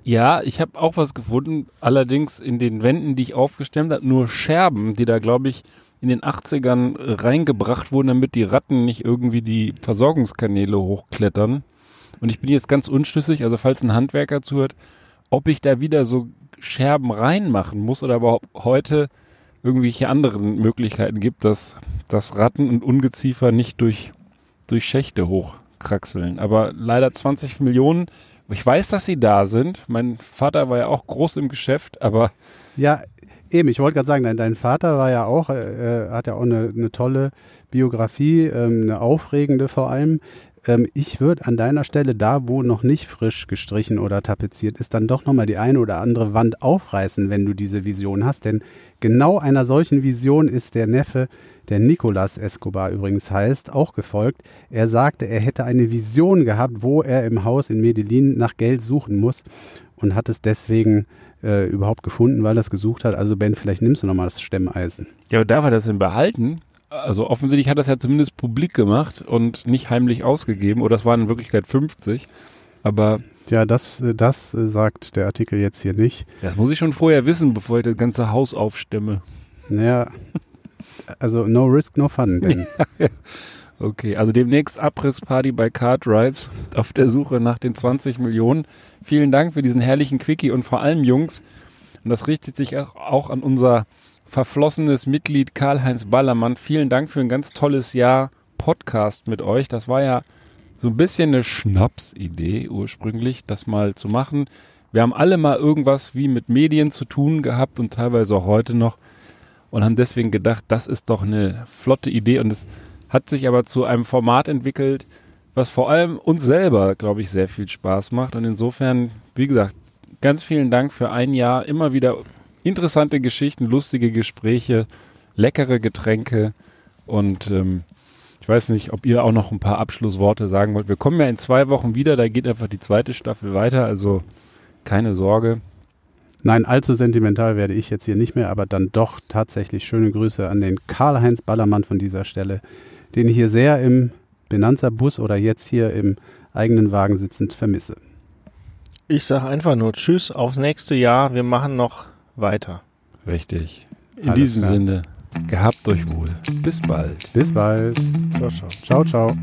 Ja, ich habe auch was gefunden, allerdings in den Wänden, die ich aufgestemmt habe, nur Scherben, die da, glaube ich, in den 80ern reingebracht wurden, damit die Ratten nicht irgendwie die Versorgungskanäle hochklettern. Und ich bin jetzt ganz unschlüssig, also falls ein Handwerker zuhört, ob ich da wieder so Scherben reinmachen muss oder überhaupt heute irgendwelche anderen Möglichkeiten gibt, dass, dass Ratten und Ungeziefer nicht durch, durch Schächte hochkraxeln. Aber leider 20 Millionen. Ich weiß, dass sie da sind. Mein Vater war ja auch groß im Geschäft, aber. Ja, eben, ich wollte gerade sagen, dein, dein, Vater war ja auch, äh, hat ja auch eine, eine tolle Biografie, ähm, eine aufregende vor allem. Ähm, ich würde an deiner Stelle, da wo noch nicht frisch gestrichen oder tapeziert ist, dann doch nochmal die eine oder andere Wand aufreißen, wenn du diese Vision hast. Denn genau einer solchen Vision ist der Neffe, der Nicolas Escobar übrigens heißt, auch gefolgt. Er sagte, er hätte eine Vision gehabt, wo er im Haus in Medellin nach Geld suchen muss und hat es deswegen äh, überhaupt gefunden, weil er es gesucht hat. Also Ben, vielleicht nimmst du nochmal das Stemmeisen. Ja, aber darf er das denn behalten? also offensichtlich hat das ja zumindest publik gemacht und nicht heimlich ausgegeben, oder es waren in Wirklichkeit 50. Aber. Ja, das, das sagt der Artikel jetzt hier nicht. Das muss ich schon vorher wissen, bevor ich das ganze Haus aufstimme. Naja, also no risk, no fun. Denn. okay, also demnächst Abrissparty bei Cartwrights auf der Suche nach den 20 Millionen. Vielen Dank für diesen herrlichen Quickie und vor allem Jungs. Und das richtet sich auch an unser verflossenes Mitglied Karl-Heinz Ballermann. Vielen Dank für ein ganz tolles Jahr Podcast mit euch. Das war ja so ein bisschen eine Schnapsidee ursprünglich, das mal zu machen. Wir haben alle mal irgendwas wie mit Medien zu tun gehabt und teilweise auch heute noch und haben deswegen gedacht, das ist doch eine flotte Idee. Und es hat sich aber zu einem Format entwickelt, was vor allem uns selber, glaube ich, sehr viel Spaß macht. Und insofern, wie gesagt, ganz vielen Dank für ein Jahr. Immer wieder interessante Geschichten, lustige Gespräche, leckere Getränke und ähm, ich weiß nicht, ob ihr auch noch ein paar Abschlussworte sagen wollt. Wir kommen ja in zwei Wochen wieder, da geht einfach die zweite Staffel weiter, also keine Sorge. Nein, allzu sentimental werde ich jetzt hier nicht mehr, aber dann doch tatsächlich schöne Grüße an den Karl-Heinz Ballermann von dieser Stelle, den ich hier sehr im Benanza-Bus oder jetzt hier im eigenen Wagen sitzend vermisse. Ich sage einfach nur Tschüss, aufs nächste Jahr. Wir machen noch weiter. Richtig. In Alles diesem klar. Sinne, gehabt euch wohl. Bis bald. Bis bald. Ciao, ciao. Ciao, ciao.